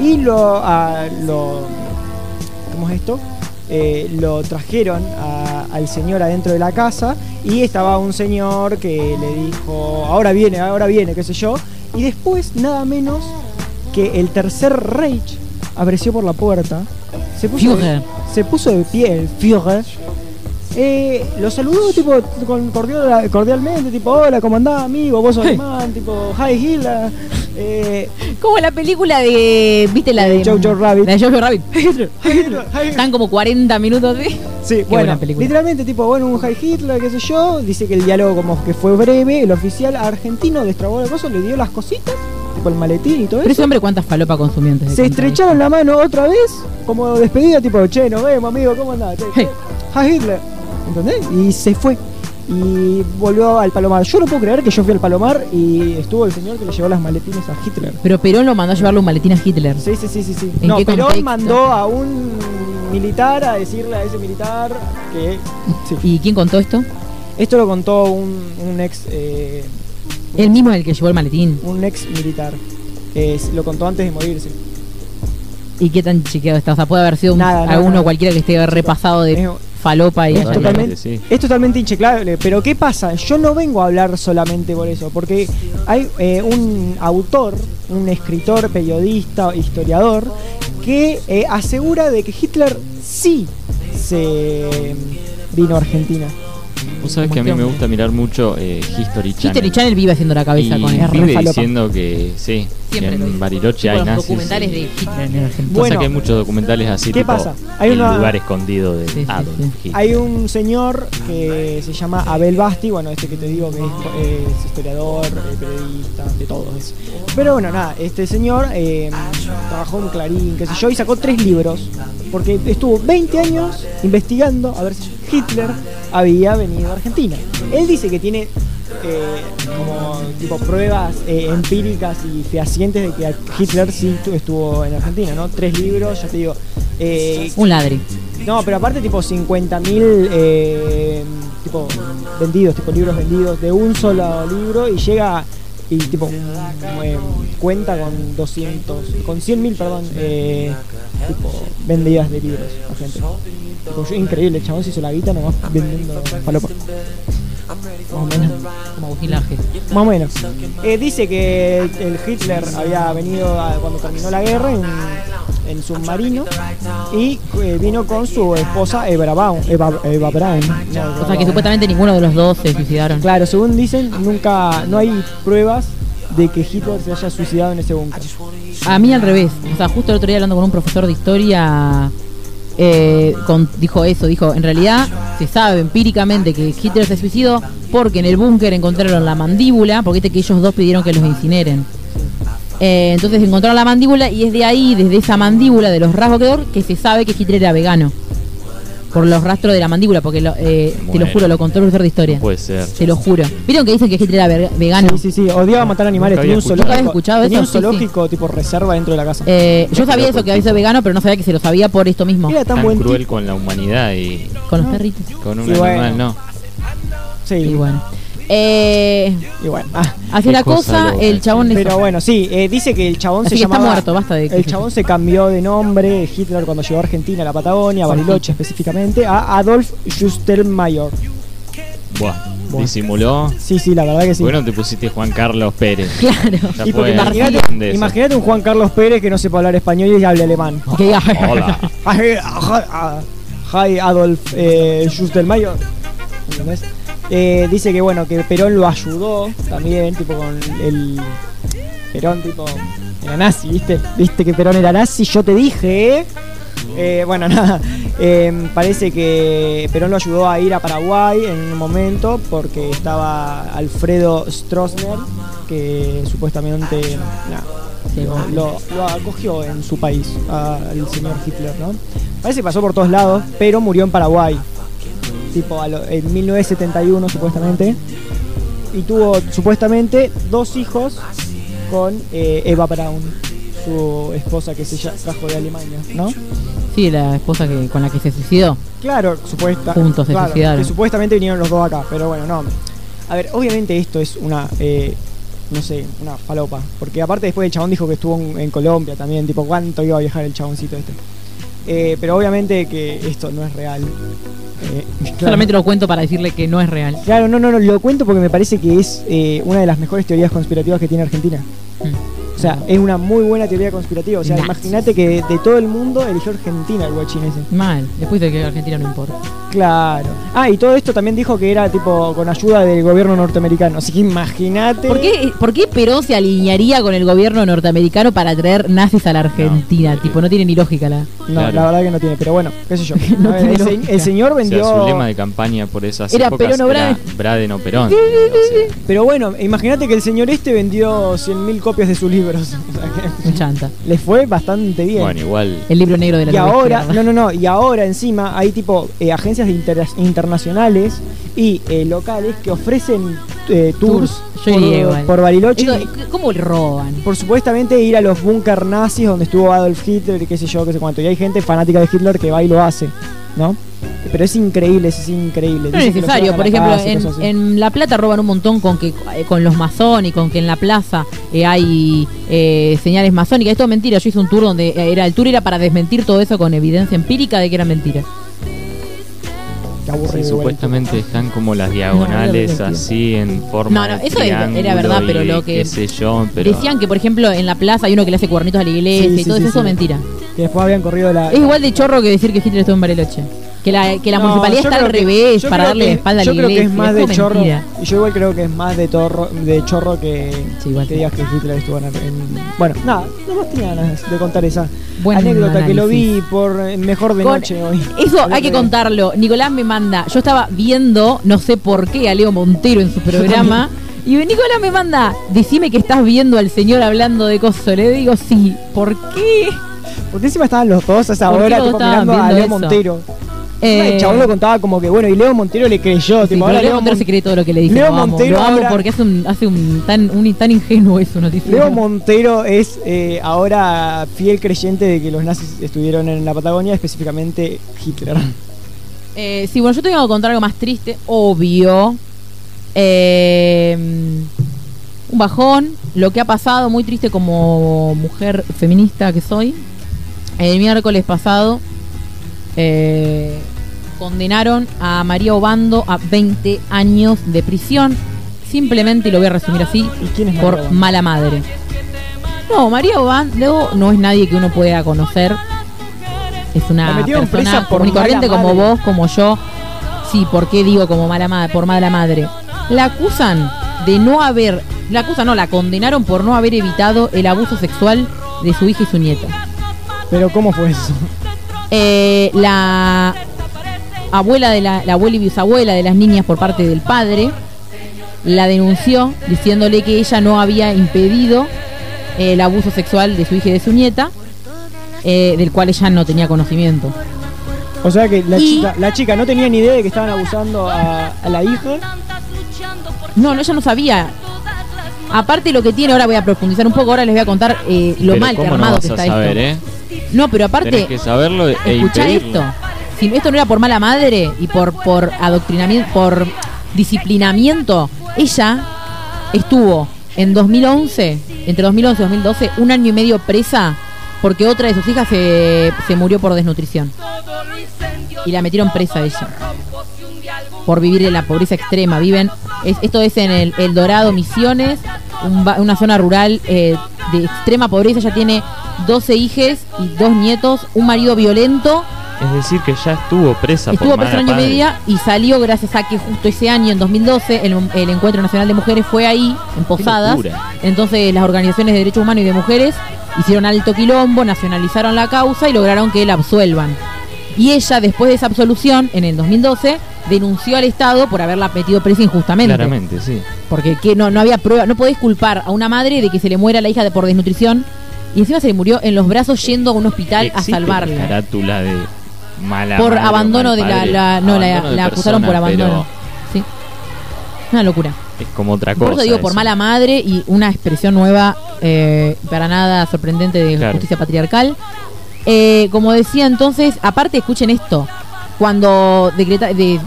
y lo, a- lo ¿cómo es esto? Eh, lo trajeron a- al señor adentro de la casa y estaba un señor que le dijo, ahora viene, ahora viene, qué sé yo, y después nada menos que el tercer Reich apareció por la puerta, se puso, Führer. se puso de pie el Führer, eh, lo saludó tipo cordial- cordialmente, tipo, hola, ¿cómo andás, amigo? Vos sos alemán, tipo, hi Hitler. Eh, Como la película de. ¿Viste la de. Jojo Rabbit. La de Jojo Rabbit. Están como 40 minutos de. Sí, Qué bueno, literalmente tipo, bueno, un High Hitler, qué sé yo, dice que el diálogo como que fue breve, el oficial argentino destrabó la cosa, le dio las cositas, tipo el maletín y todo Pero ese eso. hombre, ¿cuántas antes de Se estrecharon la mano otra vez, como despedida, tipo, che, nos vemos, amigo, ¿cómo andás? Hey. High Hitler, ¿entendés? Y se fue. Y volvió al Palomar. Yo no puedo creer que yo fui al Palomar y estuvo el señor que le llevó las maletines a Hitler. Pero Perón lo mandó a llevarle un maletín a Hitler. Sí, sí, sí, sí, sí. ¿En No, qué Perón contexto? mandó a un militar a decirle a ese militar que. Sí. ¿Y quién contó esto? Esto lo contó un, un ex eh, El mismo el que llevó el maletín. un ex militar. Eh, lo contó antes de morirse. ¿Y qué tan chequeado está? O sea, puede haber sido un- nada, alguno nada. cualquiera que esté repasado de Es- falopa y Es Totalmente, sí. es totalmente incheclable, pero ¿qué pasa? Yo no vengo a hablar solamente por eso, porque hay eh, un autor, un escritor, periodista, historiador, que eh, asegura de que Hitler sí se vino a Argentina. Vos sabés que a mí me gusta mirar mucho eh, History Channel. History Channel vive haciendo la cabeza y con él. vive falopa. diciendo que sí, lo en dice. Bariloche hay nazis. documentales de Hitler en Argentina. Pasa Bueno. que hay muchos documentales así, ¿Qué tipo, pasa? Hay el una- lugar escondido de Sí, sí, Adolf sí. Hitler. Hay un señor que se llama Abel Basti, bueno, este que te digo que es, es historiador, eh, periodista, de todo eso. Pero bueno, nada, este señor eh, trabajó en Clarín, qué sé yo, y sacó tres libros, porque estuvo 20 años investigando a ver si Hitler había venido a Argentina. Él dice que tiene eh, como tipo pruebas eh, empíricas y fehacientes de que Hitler sí estu- estuvo en Argentina, ¿no? Tres libros, ya te digo. eh, Un ladri. no, pero aparte tipo 50.000 eh, tipo vendidos, tipo libros vendidos de un solo libro y llega y tipo cuenta con 200, con 100.000, perdón, eh, tipo vendidas de libros a gente. Tipo, increíble, el chabón se hizo la guita nomás vendiendo. Más o menos. Como agujilaje. Más o menos. Eh, dice que el Hitler había venido a- cuando terminó la guerra en, en submarino y eh, vino con su esposa Eva Braun. Eva, Eva Braun. No, O sea que supuestamente ninguno de los dos se suicidaron. Claro, según dicen, nunca, no hay pruebas de que Hitler se haya suicidado en ese búnker. A mí al revés. O sea, justo el otro día hablando con un profesor de historia, eh, dijo eso, dijo, en realidad se sabe empíricamente que Hitler se suicidó porque en el búnker encontraron la mandíbula, porque viste que ellos dos pidieron que los incineren. Eh, entonces encontraron la mandíbula y es de ahí, desde esa mandíbula de los rasgos que se sabe que Hitler era vegano. Por los rastros de la mandíbula, porque lo, eh, te lo juro, lo contó el profesor de historia. Puede ser. Te lo juro. ¿Vieron que dicen que Hitler era ve- vegano? Sí, sí, sí, odiaba matar animales, Nunca tenía un escuchado. zoológico, ¿Nunca habías escuchado tenía eso? un Sí, sí. zoológico tipo reserva dentro de la casa. Eh, yo sabía eso, que había sido vegano, pero no sabía que se lo sabía por esto mismo. Era tan Tan buen cruel tipo. con la humanidad y Con los perritos. con un Sí, animal, bueno. no. Sí, Y bueno. Eh, y bueno. ah. hace una cosa el chabón es- Pero bueno, sí, eh, dice que el chabón Así se que está llamaba... muerto, basta de que El chabón se cambió de nombre, Hitler cuando llegó a Argentina, a la Patagonia, a Bariloche específicamente, a Adolf Justelmayer. Buah, Buah. disimuló. Sí, sí, la verdad que sí. ¿Por qué no te pusiste Juan Carlos Pérez? Claro. Y porque imagínate, imagínate un Juan Carlos Pérez que no sepa hablar español y hable alemán. Que diga- Hola. Hi, Adolf eh, Justelmayer. ¿Entendés? Eh, dice que bueno, que Perón lo ayudó también, tipo con el. Perón, tipo. Era nazi, ¿viste? ¿Viste que Perón era nazi? Yo te dije, ¿eh? Eh, bueno, nada. eh, parece que Perón lo ayudó a ir a Paraguay en un momento porque estaba Alfredo Stroessner, que supuestamente lo, lo- acogió en su país al señor Hitler, ¿no? Parece que pasó por todos lados, pero murió en Paraguay, tipo a lo- en 1971 supuestamente, y tuvo supuestamente dos hijos con eh, Eva Braun, su esposa que se trajo de Alemania, ¿no? Sí, la esposa que, con la que se suicidó. Claro, supuesta, Juntos se claro, suicidaron. que supuestamente vinieron los dos acá, pero bueno, no. A ver, obviamente esto es una, eh, no sé, una falopa, porque aparte después el chabón dijo que estuvo en, en Colombia también, tipo, ¿cuánto iba a viajar el chaboncito este? Eh, pero obviamente que esto no es real. Eh, claro. Solamente lo cuento para decirle que no es real. Claro, no, no, no, lo cuento porque me parece que es eh, una de las mejores teorías conspirativas que tiene Argentina. Mm. O sea, es una muy buena teoría conspirativa. O sea, imagínate que de todo el mundo eligió Argentina el guachín ese. Mal. Después de que Argentina no importa. Claro. Ah, y todo esto también dijo que era tipo con ayuda del gobierno norteamericano. Así que imagínate. ¿Por qué, ¿Por qué Perón se alinearía con el gobierno norteamericano para traer nazis a la Argentina? No, tipo, no tiene ni lógica la. No, Claro. la verdad que no tiene, pero bueno, qué sé yo. No A ver, tiene el, se- lógica. el señor O sea, vendió. su lema de campaña por esas Era épocas Perón o era Braden. Braden o Perón. o sea, Pero bueno, imagínate que el señor este vendió 100.000 copias de sus libros. O sea que Un chanta. le fue bastante bien. bueno, igual. El libro negro de la y ahora, izquierda. no, no, no, y ahora encima hay tipo eh, agencias de inter- internacionales y eh, locales que ofrecen eh, tours, por, por Bariloche. ¿Cómo le roban? por supuestamente ir a los búnker nazis donde estuvo Adolf Hitler qué sé yo, qué sé cuánto. Y hay gente fanática de Hitler que va y lo hace, ¿no? Pero es increíble, es increíble. No es necesario, por ejemplo, en, La Plata roban un montón con que eh, con los masones y con que en la plaza eh, hay eh, señales masónicas. Esto es mentira. Yo hice un tour donde eh, era el tour era para desmentir todo eso con evidencia empírica de que era mentira. Qué aburrido Sí, supuestamente están como las No, diagonales no, así en forma No, no, de eso es- era verdad, pero lo que qué sé yo, pero Decían que, por ejemplo, en la plaza hay uno que le hace cuernitos a la iglesia Sí, y sí, todo sí, eso, eso sí. es mentira. Que después habían corrido la. Es igual de chorro que decir que Hitler estuvo en Bariloche. Que la, que la No, municipalidad está al que- revés para darle la espalda a la Yo creo iglesia. que es más de chorro. mentira. Y yo igual creo que es más de, torro, de chorro que, Sí, igual que digas que Hitler estuvo en, en- Bueno, nada, no más tenía ganas de contar esa Buen anécdota que lo vi por eh, mejor de Con- noche hoy. Eso hay que contarlo. Nicolás me manda. Yo estaba viendo, no sé por qué, a Leo Montero en su programa. Y Nicolás me manda, decime que estás viendo al señor hablando de cosas. Le digo, sí. ¿Por qué? Porque encima estaban los dos a esa ¿Por qué hora tipo, mirando a Leo eso? Montero. Eh, el chabón lo contaba como que bueno, y Leo Montero le creyó. sí, tipo, pero ahora Leo Montero Mon- se cree todo lo que le dice. Leo lo amo, Montero lo amo ahora- porque hace un, hace un tan, un, tan ingenuo eso noticiero. Leo Montero es eh, ahora fiel creyente de que los nazis estuvieron en la Patagonia, específicamente Hitler. Eh, sí, bueno, yo te vengo a contar algo más triste, obvio. Eh, un bajón, lo que ha pasado, muy triste como mujer feminista que soy. El miércoles pasado eh, condenaron a María Obando a 20 años de prisión. Simplemente, y lo voy a resumir así, ¿Y quién es María por Obando? mala madre. No, María Obando no es nadie que uno pueda conocer. Es una persona por común y corriente como vos, como yo. Sí, ¿por qué digo como mala madre, por mala madre? La acusan de no haber, la acusan no, la condenaron por no haber evitado el abuso sexual de su hija y su nieta. Pero ¿cómo fue eso? Eh, la abuela de la, la abuela y bisabuela de las niñas por parte del padre la denunció diciéndole que ella no había impedido eh, el abuso sexual de su hija y de su nieta, eh, del cual ella no tenía conocimiento. O sea que la, Y- chica, la chica no tenía ni idea de que estaban abusando a, a la hija. No, no, ella no sabía. Aparte lo que tiene, ahora voy a profundizar un poco, ahora les voy a contar eh, lo pero mal que ¿cómo armado no que está a saber, esto. eh? No, pero aparte, Tenés que saberlo e escuchá esto. Si esto no era por mala madre y por, por adoctrinamiento, por disciplinamiento, ella estuvo en 2011, entre 2011 y 2012, un año y medio presa porque otra de sus hijas se, se murió por desnutrición. Y la metieron presa a ella. Por vivir en la pobreza extrema. Viven, es- esto es en el, El Dorado, Misiones, un una zona rural eh, de extrema pobreza. Ella tiene 12 hijas y dos nietos, un marido violento Es decir, que ya estuvo presa Estuvo por preso un mala año y medio y salió gracias a que justo ese año, en 2012, el, el Encuentro Nacional de Mujeres fue ahí, en Posadas. Entonces las organizaciones de derechos humanos y de mujeres hicieron alto quilombo, nacionalizaron la causa y lograron que la absuelvan. Y ella, después de esa absolución, en el 2012, denunció al Estado por haberla metido presa injustamente. Claramente, sí. Porque que no, no había prueba, no podés culpar a una madre de que se le muera la hija de, por desnutrición y encima se le murió en los brazos yendo a un hospital a Existe salvarla carátula de mala por madre abandono de la, no la, de la acusaron por abandono sí una locura Es como otra cosa. por eso digo por mala madre y una expresión nueva eh, para nada sorprendente de Claro. justicia patriarcal Eh, como decía entonces aparte escuchen esto cuando decreta de,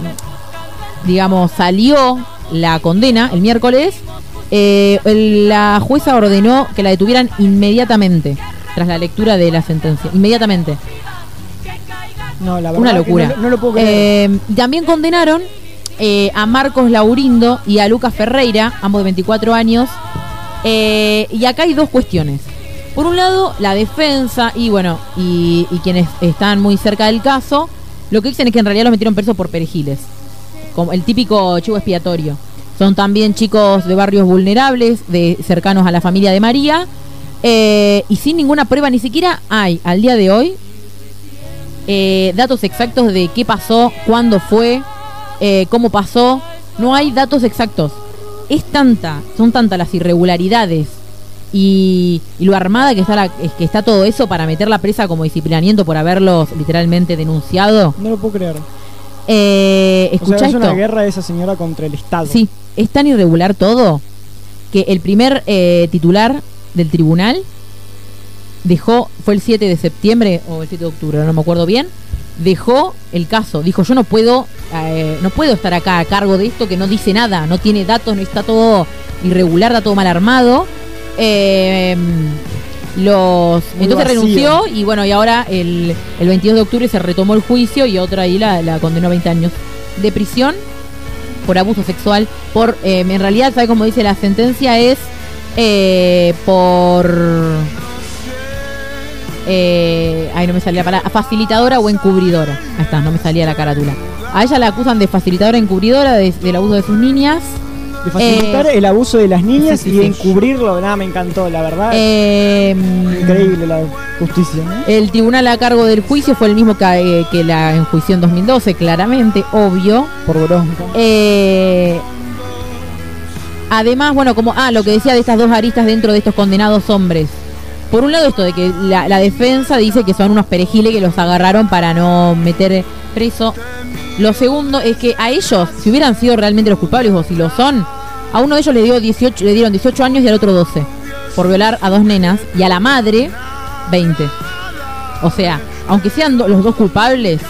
digamos salió la condena el miércoles eh, el- la jueza ordenó que la detuvieran inmediatamente tras la lectura de la sentencia inmediatamente No, la verdad una locura. No, no lo puedo creer. Eh, también condenaron eh, a Marcos Laurindo y a Lucas Ferreira, ambos de 24 años. Y acá hay dos cuestiones. Por un lado, la defensa y bueno, y, y quienes están muy cerca del caso, lo que dicen es que en realidad los metieron presos por perejiles, como el típico chivo expiatorio. Son también chicos de barrios vulnerables, de cercanos a la familia de María, eh, y sin ninguna prueba, ni siquiera hay al día de hoy eh, datos exactos de qué pasó, cuándo fue, eh, cómo pasó. No hay datos exactos. Es tanta, son tantas las irregularidades y, y lo armada que está, la- que está todo eso para meterla presa como disciplinamiento por haberlos literalmente denunciado. No lo puedo creer. Eh, O escuchá sea, es esto. una guerra de esa señora contra el Estado. Sí, es tan irregular todo que el primer eh, titular del tribunal dejó, fue el 7 de septiembre o el 7 de octubre, no me acuerdo bien, dejó el caso. Dijo, yo no puedo, eh, no puedo estar acá a cargo de esto que no dice nada, no tiene datos, no está todo irregular, está todo mal armado. Eh, los Muy entonces vacío. renunció y bueno, y ahora el, el 22 de octubre se retomó el juicio y otra ahí la, la condenó a 20 años de prisión por abuso sexual. Por eh, en realidad, ¿sabe cómo dice la sentencia? Es eh, por eh, ay, no me salía la palabra, facilitadora o encubridora. Ahí está, no me salía la carátula. A ella la acusan de facilitadora encubridora de- del abuso de sus niñas. De facilitar Eh, el abuso de las niñas sí, sí, y de encubrirlo, nada, me encantó, la verdad. Eh, Increíble la justicia, ¿no? El tribunal a cargo del juicio fue el mismo que, eh, que la enjuició en 2012, claramente, obvio. Por bronca. Eh, además, bueno, como ah, lo que decía de estas dos aristas dentro de estos condenados hombres. Por un lado esto de que la, la defensa dice que son unos perejiles que los agarraron para no meter preso. Lo segundo es que a ellos, si hubieran sido realmente los culpables o si lo son, a uno de ellos le, dio 18, le dieron 18 años y al otro 12 por violar a dos nenas y a la madre 20. O sea, aunque sean do- los dos culpables,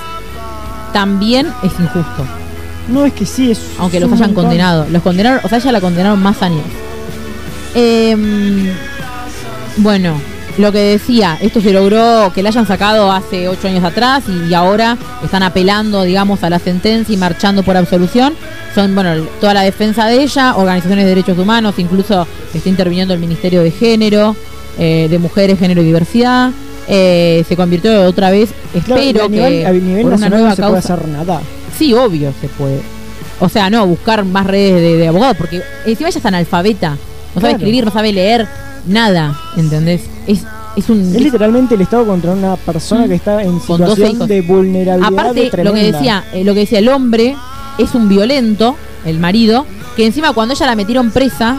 también es injusto No, es que sí, es. aunque los hayan montón. condenado. Los condenaron, o sea, ya la condenaron más años. Em, bueno, lo que decía, esto se logró que la hayan sacado hace ocho años atrás y ahora están apelando, digamos, a la sentencia y marchando por absolución. Son, bueno, toda la defensa de ella, organizaciones de derechos humanos, incluso está interviniendo el Ministerio de Género, eh, de Mujeres, Género y Diversidad. Eh, se convirtió otra vez, Claro, espero a nivel, que a nivel por una nueva no se puede causa. hacer nada. Sí, obvio se puede. O sea, no, buscar más redes de, de abogados, porque encima ella es analfabeta. No sabe escribir, no sabe leer, nada, ¿entendés? Es, es un... Es literalmente el Estado contra una persona que está en Con 12 situación de vulnerabilidad aparte, lo que decía, eh, lo que decía el hombre es un violento, el marido, que encima cuando ella la metieron presa,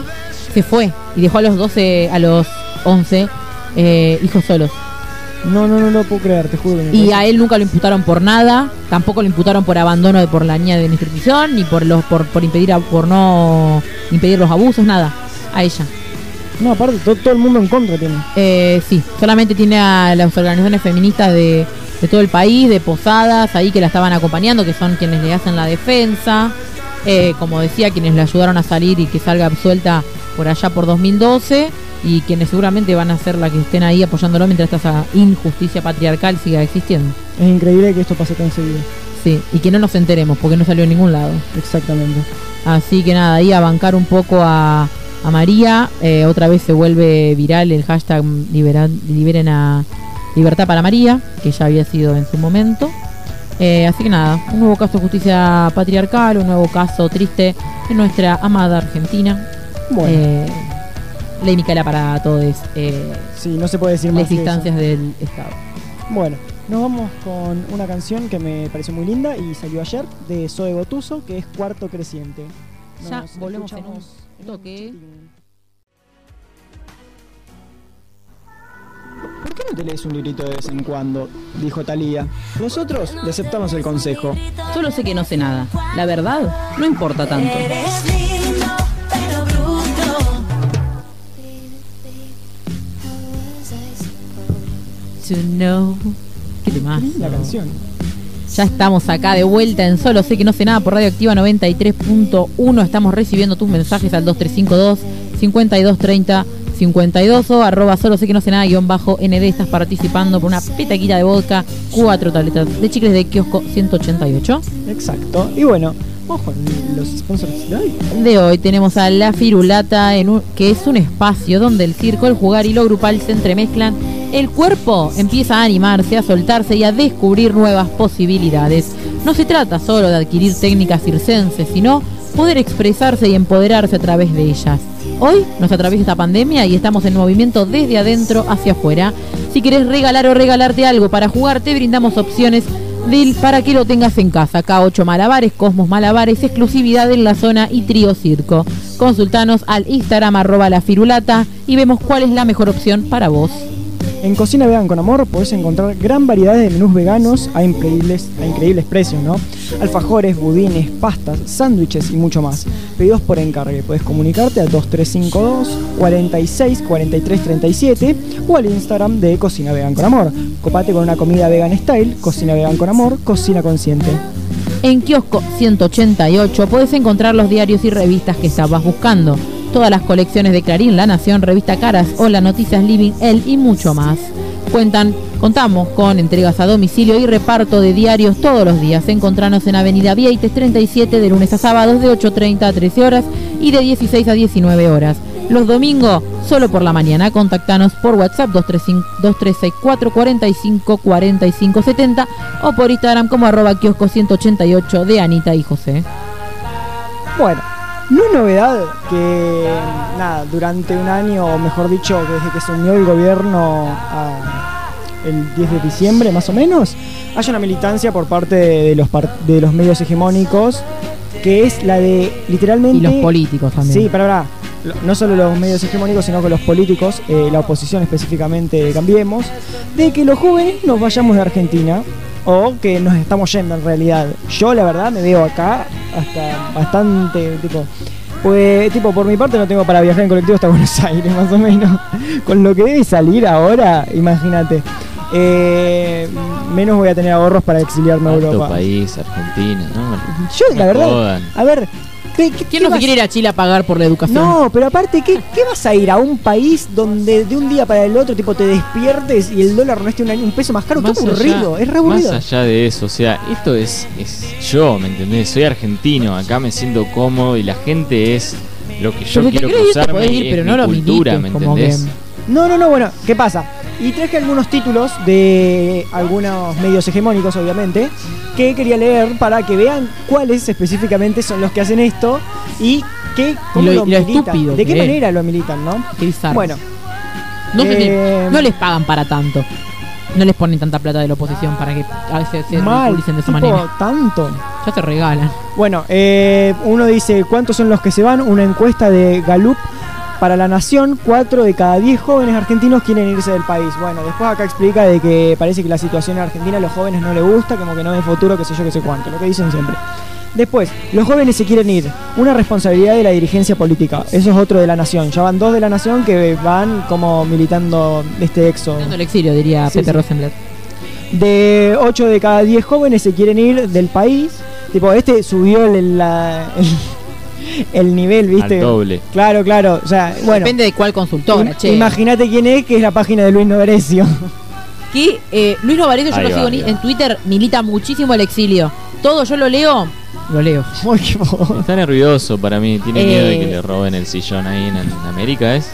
se fue y dejó a los 12, a los 11 eh, hijos solos. No, no, no lo puedo creer, te juro. que Y a él nunca lo imputaron por nada, tampoco lo imputaron por abandono de por la niña de la institución, ni por los por, por impedir a- por no impedir los abusos, nada. A ella. No, aparte, todo, todo el mundo en contra tiene. Eh, sí, solamente tiene a las organizaciones feministas de, de todo el país, de posadas, ahí que la estaban acompañando, que son quienes le hacen la defensa. Eh, como decía, quienes le ayudaron a salir y que salga absuelta por allá por 2012. Y quienes seguramente van a ser las que estén ahí apoyándolo mientras esta injusticia patriarcal siga existiendo. Es increíble que esto pase tan seguido. Sí, y que no nos enteremos porque no salió en ningún lado. Exactamente. Así que nada, ahí a bancar un poco a, a María. Eh, otra vez se vuelve viral el hashtag libera- liberen a Libertad para María, que ya había sido en su momento. Eh, así que nada, un nuevo caso de justicia patriarcal, un nuevo caso triste en nuestra amada Argentina. Bueno, Eh, ley Micaela para todos eh, sí, no se puede decir más. las eso. instancias del Estado. Bueno, nos vamos con una canción que me pareció muy linda y salió ayer de Zoe Gotuso, que es Cuarto Creciente. Ya volvemos en un toque. ¿Por qué no te lees un librito de vez en cuando? Dijo Talía. Nosotros le aceptamos el consejo. Solo sé que no sé nada. La verdad, no importa tanto. Eres lindo, pero bruto. To know. Qué temazo. La canción. Ya estamos acá de vuelta en Solo Sé que no sé nada por Radioactiva 93.1. Estamos recibiendo tus mensajes al 2352 5230 52 o arroba solo sé que no sé nada guion bajo ND. Estás participando por una petaquita de vodka, cuatro tabletas de chicles de kiosco 188. Exacto. Y bueno, vamos con los sponsors de hoy. De hoy tenemos a La Firulata, en un- que es un espacio donde el circo, el jugar y lo grupal se entremezclan. El cuerpo empieza a animarse, a soltarse y a descubrir nuevas posibilidades. No se trata solo de adquirir técnicas circenses, sino poder expresarse y empoderarse a través de ellas. Hoy nos atraviesa esta pandemia y estamos en movimiento desde adentro hacia afuera. Si querés regalar o regalarte algo para jugar, te brindamos opciones del- para que lo tengas en casa. K8 Malabares, Cosmos Malabares, exclusividad en la zona y Trío Circo. Consultanos al Instagram arroba la firulata y vemos cuál es la mejor opción para vos. En Cocina Vegan con Amor podés encontrar gran variedad de menús veganos a increíbles, a increíbles precios, ¿no? Alfajores, budines, pastas, sándwiches y mucho más. Pedidos por encargue. Puedes comunicarte al 2352 46 43 37 o al Instagram de Cocina Vegan con Amor. Copate con una comida vegan style, Cocina Vegan con Amor, Cocina Consciente. En kiosco 188 podés encontrar los diarios y revistas que estabas buscando. Todas las colecciones de Clarín, La Nación, Revista Caras, Hola Noticias Living, El y mucho más. Cuentan, contamos con entregas a domicilio y reparto de diarios todos los días. Encontranos en Avenida Vieites 37 de lunes a sábados de 8.30 a 13 horas y de 16 a 19 horas. Los domingos, solo por la mañana, contactanos por WhatsApp 235 2364 45 45 70 o por Instagram como arroba kiosco 188 de Anita y José. Bueno, no es novedad que, nada, durante un año, o mejor dicho, desde que se unió el gobierno a- el 10 de diciembre, más o menos, haya una militancia por parte de los, par- de los medios hegemónicos, que es la de literalmente... Y los políticos también. Sí, para ahora, no solo los medios hegemónicos, sino que los políticos, eh, la oposición específicamente Cambiemos, de que los jóvenes nos vayamos de Argentina o que nos estamos yendo en realidad. Yo la verdad me veo acá hasta bastante tipo pues tipo por mi parte no tengo para viajar en colectivo hasta Buenos Aires más o menos. Con lo que debe salir ahora, imagínate. Eh, menos voy a tener ahorros para exiliarme a Europa. país, Argentina, ¿no? Yo la verdad, jodan. a ver, ¿qué, qué- ¿Quién qué no se quiere ir a Chile a pagar por la educación? No, pero aparte, ¿qué, qué vas a ir a un país donde de un día para el otro tipo te despiertes y el dólar no esté un, un peso más caro? Qué Más aburrido, allá- es re aburrido. Más allá de eso, o sea, esto es, es yo, ¿me entendés? Soy argentino, acá me siento cómodo y la gente es lo que yo Pero quiero cruzarme ir, es pero mi no lo cultura, milites, ¿me entendés? que- No, no, no, bueno, ¿qué pasa? Y traje algunos títulos de algunos medios hegemónicos, obviamente, que quería leer para que vean cuáles específicamente son los que hacen esto y qué, cómo Y lo, lo- y lo militan. ¿De qué es. manera lo militan, no? Qué. Bueno, no, eh, no les pagan para tanto. No les ponen tanta plata de la oposición para que a veces se mal, ridiculicen de esa tipo, manera. tanto. Ya te regalan. Bueno, eh, uno dice cuántos son los que se van. Una encuesta de Galup para la Nación, 4 de cada 10 jóvenes argentinos quieren irse del país. Bueno, después acá explica de que parece que la situación en Argentina a los jóvenes no les gusta, como que no ven futuro, qué sé yo, qué sé cuánto, lo que dicen siempre. Después, los jóvenes se quieren ir. Una responsabilidad de la dirigencia política. Eso es otro de la Nación. Ya van dos de la Nación que van como militando este. Dando el exilio, diría Sí, Pepe sí. Rosenblatt. De 8 de cada 10 jóvenes se quieren ir del país. Tipo, este subió el, la- el, el nivel, ¿viste? Al doble. Claro, claro. O sea, bueno. Depende de cuál consultora, che. Imagínate quién es, que es la página de Luis Noverecio. Que eh, Luis Novarecio, yo Ahí lo va, sigo ni- en Twitter, milita muchísimo el exilio. Todo yo lo leo, lo leo. Ay, qué bo- Está nervioso para mí, tiene Eh. miedo de que le roben el sillón ahí en, en América, ¿es?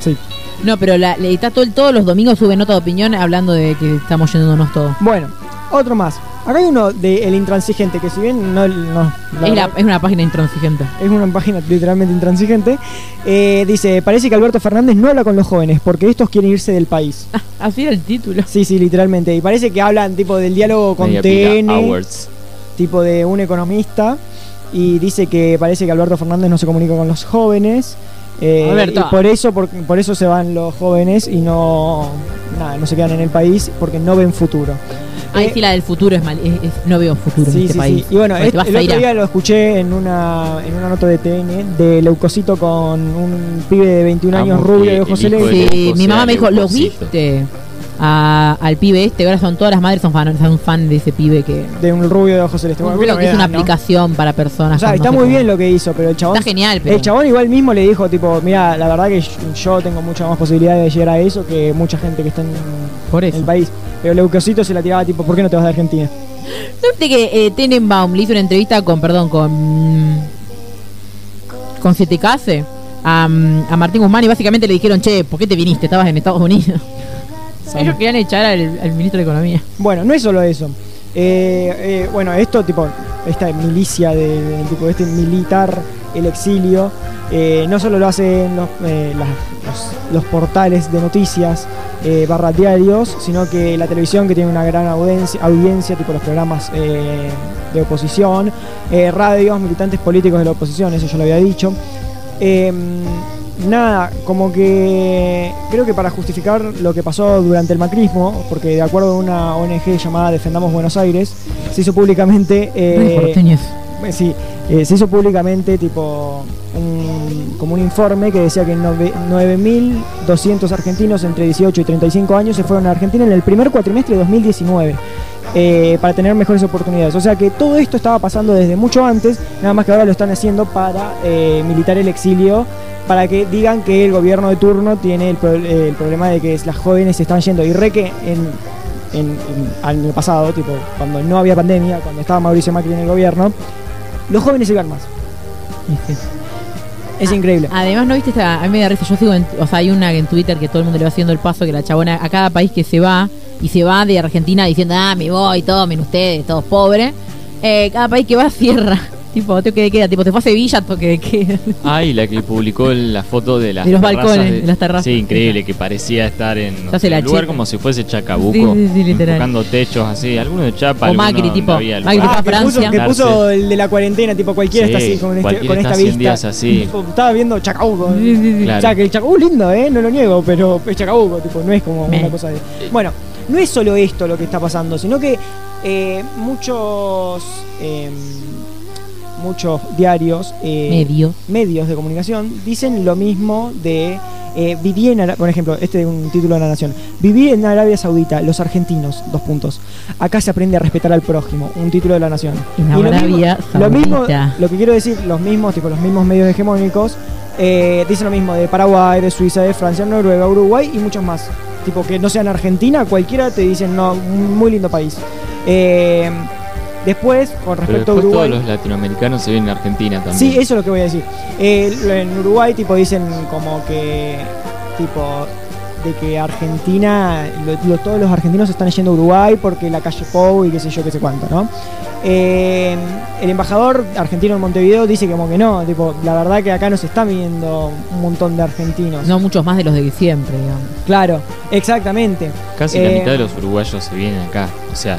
sí. No, pero la, le está todo, el- todos los domingos sube nota de opinión hablando de que estamos yéndonos todos. Bueno, otro más. Acá hay uno de El Intransigente, que si bien no, no la Es, la- verdad- es una página intransigente. es una página literalmente intransigente, eh, dice, parece que Alberto Fernández no habla con los jóvenes porque estos quieren irse del país. Así era el título. Sí, sí, literalmente. Y parece que hablan tipo del diálogo con Media TN, tipo de un economista, y dice que parece que Alberto Fernández no se comunica con los jóvenes. eh, Alberto. y por eso, por, por eso se van los jóvenes y no, nada, no se quedan en el país porque no ven futuro. Ahí Eh, sí la del futuro es mal. es- es- no veo futuro Sí, en este sí, país. sí. Y bueno, es- te vas el otro día lo escuché en una, en una nota de TN de Leucocito con un pibe de 21 Amo años rubio de ojos celestes. Sí, mi mamá me dijo, ¿lo viste? A- al pibe este, ahora son todas las madres son fan, son fan de ese pibe que De un rubio de ojos celestes. Bueno, que es una aplicación para personas. O sea, está muy bien lo que hizo, pero el chabón. Está genial, pero El chabón igual mismo le dijo, tipo, mira, la verdad que yo tengo mucha más posibilidad de llegar a eso que mucha gente que está en por en eso. el país. Pero Leucocito se la tiraba, tipo, ¿por qué no te vas de Argentina? ¿No viste que eh, Tenenbaum le hizo una entrevista con, perdón, con. con Siete Case a, a Martín Guzmán y básicamente le dijeron, che, ¿por qué te viniste? Estabas en Estados Unidos. Ellos querían echar al, al ministro de Economía. Bueno, no es solo eso. Eh, eh, bueno, esto, tipo, esta milicia de, de- tipo, este militar, el exilio, eh, no solo lo hacen los, eh, los, los portales de noticias eh, diarios, sino que la televisión que tiene una gran audiencia, audiencia tipo los programas eh, de oposición, radios, militantes políticos de la oposición, eso yo lo había dicho. Nada, como que creo que para justificar lo que pasó durante el macrismo, porque de acuerdo a una ONG llamada Defendamos Buenos Aires, se hizo públicamente... eh, eh, sí, eh, se hizo públicamente tipo un, como un informe que decía que nove- 9.200 argentinos entre 18 y 35 años se fueron a Argentina en el primer cuatrimestre de 2019 eh, para tener mejores oportunidades. O sea que todo esto estaba pasando desde mucho antes, nada más que ahora lo están haciendo para eh, militar el exilio, para que digan que el gobierno de turno tiene el, pro- eh, el problema de que las jóvenes se están yendo. Y re que en, en, el pasado, tipo cuando no había pandemia, cuando estaba Mauricio Macri en el gobierno, los jóvenes iban más. Es increíble. Además, ¿no viste esta? A mí me da risa. Yo sigo, en- o sea, hay una en Twitter que todo el mundo le va haciendo el paso, que la chabona a cada país que se va y se va de Argentina diciendo, ah, me voy, tomen ustedes, todos pobres. Eh, cada país que va cierra. Tipo, toque de queda. Tipo, te fue a Sevilla, toque de queda. Ah, y la que publicó la foto de las De los terrazas balcones, de las terrazas. Sí, increíble, que parecía estar en no sé, la un lugar chica. como si fuese Chacabuco, Sí, sí, sí, techos así, alguno de Chapa, O Macri, tipo, había Macri lugar. fue a que puso, Francia. que puso el de la cuarentena, tipo cualquiera Sí, está así con, este- con esta está 100 vista. días así. Tipo, estaba viendo Chacabuco. Sí, sí, sí. Claro. O sea, que el Chacabuco es lindo, ¿eh? No lo niego, pero es Chacabuco, tipo, no es como Me. una cosa de... Bueno, no es solo esto lo que está pasando, sino que eh, muchos... eh, muchos diarios... eh, Medio. medios de comunicación dicen lo mismo de eh, viví en Ara- por ejemplo, este es un título de la Nación. Viví en Arabia Saudita, los argentinos, dos puntos. Acá se aprende a respetar al prójimo, un título de la Nación. En Y lo Arabia mismo, lo mismo, Saudita. lo que quiero decir, los mismos, tipo los mismos medios hegemónicos, eh, dicen lo mismo de Paraguay, de Suiza, de Francia, Noruega, Uruguay y muchos más. Tipo que no sean Argentina, cualquiera te dicen, no, muy lindo país. Eh, después, con Pero respecto a Uruguay. todos los latinoamericanos se vienen a Argentina también. Sí, eso es lo que voy a decir. Eh, en Uruguay, tipo, dicen como que, tipo, de que Argentina, lo- lo- todos los argentinos están yendo a Uruguay porque la calle Pou y qué sé yo, qué sé cuánto, ¿no? Eh, el embajador argentino en Montevideo dice como que no, tipo, la verdad que acá nos está viendo un montón de argentinos. No muchos más de los de siempre, digamos. Claro, exactamente. Casi Eh, la mitad de los uruguayos se vienen acá. O sea,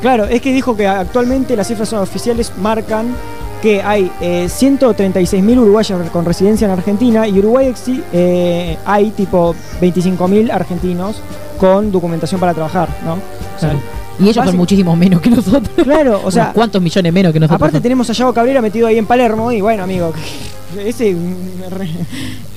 Claro, es que dijo que actualmente las cifras oficiales marcan que hay eh, 136.000 uruguayos con residencia en Argentina y Uruguay eh, hay tipo 25.000 argentinos con documentación para trabajar, ¿no? O sea, Claro. Y ellos son muchísimo menos que nosotros. Claro, o sea, ¿cuántos millones menos que nosotros? aparte tenemos a Yago Cabrera metido ahí en Palermo y bueno, amigo, ese...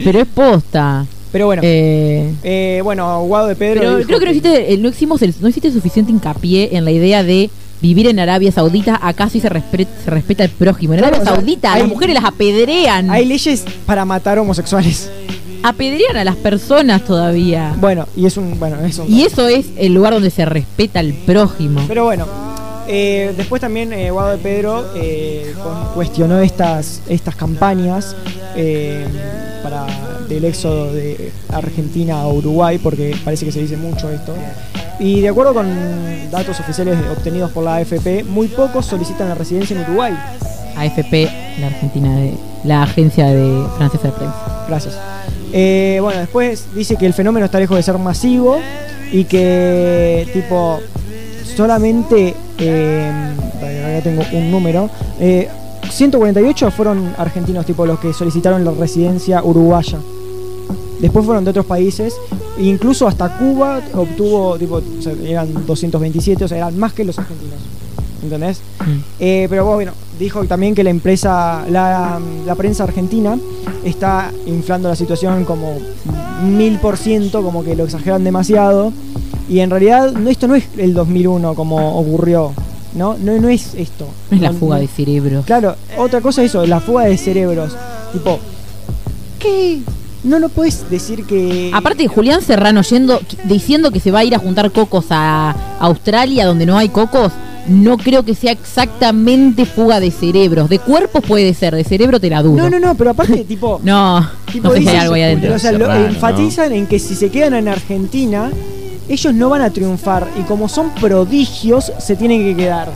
Pero es posta. Pero bueno, Eh, eh, bueno, Guado de Pedro... pero creo que no hiciste, no hicimos el- no hiciste suficiente hincapié en la idea de vivir en Arabia Saudita. Acá sí se, respeta el prójimo. En Claro, Arabia o sea, Saudita hay- las mujeres las apedrean. Hay leyes para matar homosexuales. Apedrean a las personas todavía. Bueno, y es un... Bueno, es un... Y eso es el lugar donde se respeta al prójimo. Pero bueno, eh, después también eh, Guado de Pedro eh, cu- cuestionó estas, estas campañas para del éxodo de Argentina a Uruguay, porque parece que se dice mucho esto. Y de acuerdo con datos oficiales obtenidos por la AFP, muy pocos solicitan la residencia en Uruguay. AFP, la Argentina de la agencia de francesa de prensa. Gracias. Eh, bueno, después dice que el fenómeno está lejos de ser masivo y que tipo solamente, eh, acá tengo un número, eh, 148 fueron argentinos tipo los que solicitaron la residencia uruguaya. Después fueron de otros países, incluso hasta Cuba obtuvo, tipo, o sea, eran 227, o sea, eran más que los argentinos. ¿Entendés? Eh, pero bueno, dijo también que la empresa, la, la prensa argentina está inflando la situación como mil por ciento, como que lo exageran demasiado. Y en realidad no, esto no es el 2001 como ocurrió, ¿no? No, no es esto. No es la fuga de cerebros. Claro, otra cosa es eso, la fuga de cerebros. Tipo, ¿qué? No, no puedes decir que... Aparte, Julián Serrano yendo, diciendo que se va a ir a juntar cocos a Australia donde no hay cocos, no creo que sea exactamente fuga de cerebros. De cuerpos puede ser, de cerebro te la dudo. No, no, no, pero aparte, tipo... No, Tipo, no sé si hay dicen- algo ahí adentro. O sea, lo- Serrano, enfatizan en que si se quedan en Argentina, ellos no van a triunfar. Y como son prodigios, se tienen que quedar.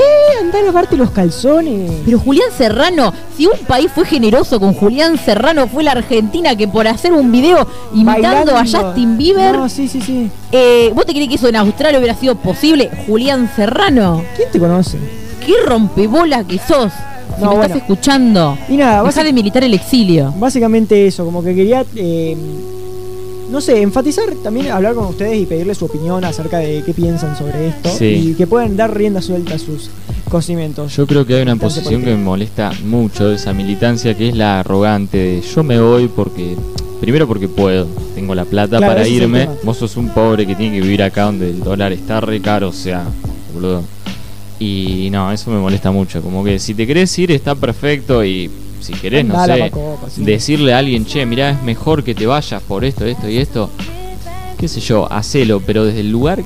¿Qué? Andá a lavarte los calzones. Pero Julián Serrano, si un país fue generoso con Julián Serrano, fue la Argentina que por hacer un video imitando a. Justin Bieber, No, sí, sí, sí. eh, ¿vos te crees que eso en Australia hubiera sido posible? Julián Serrano, ¿Quién te conoce? qué rompebolas que sos. Si No, me bueno. estás escuchando, Y nada, deja básic- de militar el exilio. básicamente eso, como que quería, eh, no sé, enfatizar también, hablar con ustedes y pedirles su opinión acerca de qué piensan sobre esto Sí. y que puedan dar rienda suelta a sus conocimientos. Yo creo que hay una posición que me molesta mucho de esa militancia, que es la arrogante de yo me voy porque, primero porque puedo, tengo la plata Claro, para irme, vos sos un pobre que tiene que vivir acá donde el dólar está re caro, o sea, boludo. Y no, eso me molesta mucho, como que si te querés ir está perfecto y si querés, no sé, sí. decirle a alguien, che, mirá, es mejor que te vayas por esto, esto y esto, qué sé yo, hacelo, pero desde el lugar,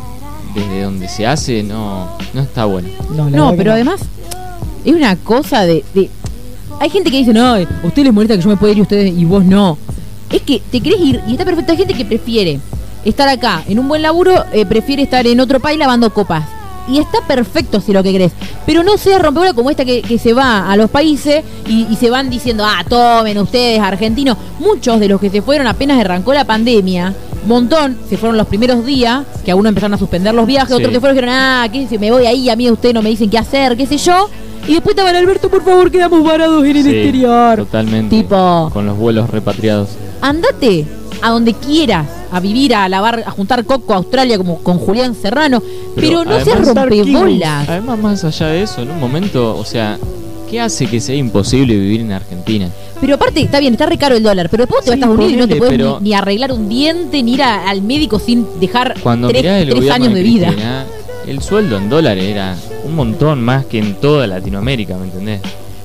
desde donde se hace, no, no está bueno. No, No, pero además es una cosa de, de- Hay gente que dice, no, a ustedes les molesta que yo me pueda ir y ustedes y vos no. Es que te querés ir y está perfecto. Hay gente que prefiere estar acá en un buen laburo, eh, prefiere estar en otro país lavando copas. Y está perfecto si lo que querés. Pero no sea rompeola como esta que, que se va a los países y, y se van diciendo, ah, tomen ustedes, argentinos. Muchos de los que se fueron apenas arrancó la pandemia, montón, se fueron los primeros días, que a uno empezaron a suspender los viajes, Sí. otros que fueron dijeron, ah, ¿qué sé, me voy ahí, a mí ustedes no me dicen qué hacer, qué sé yo. Y después estaban, Alberto, por favor, quedamos varados en el Sí, exterior. Totalmente. Tipo- Con los vuelos repatriados. Andate a donde quieras, a vivir, a lavar, a juntar coco a Australia como con Julián Serrano, pero, Pero no seas rompebolas. Además, más allá de eso, en un momento, o sea, ¿qué hace que sea imposible vivir en Argentina? Pero aparte, está bien, está re caro el dólar, pero después te vas a Sí, Estados Unidos y no te puedes ni, ni arreglar un diente, ni ir a- al médico sin dejar Cuando tres, el tres años de vida. Cristina, el sueldo en dólares era un montón más que en toda Latinoamérica, ¿me entendés?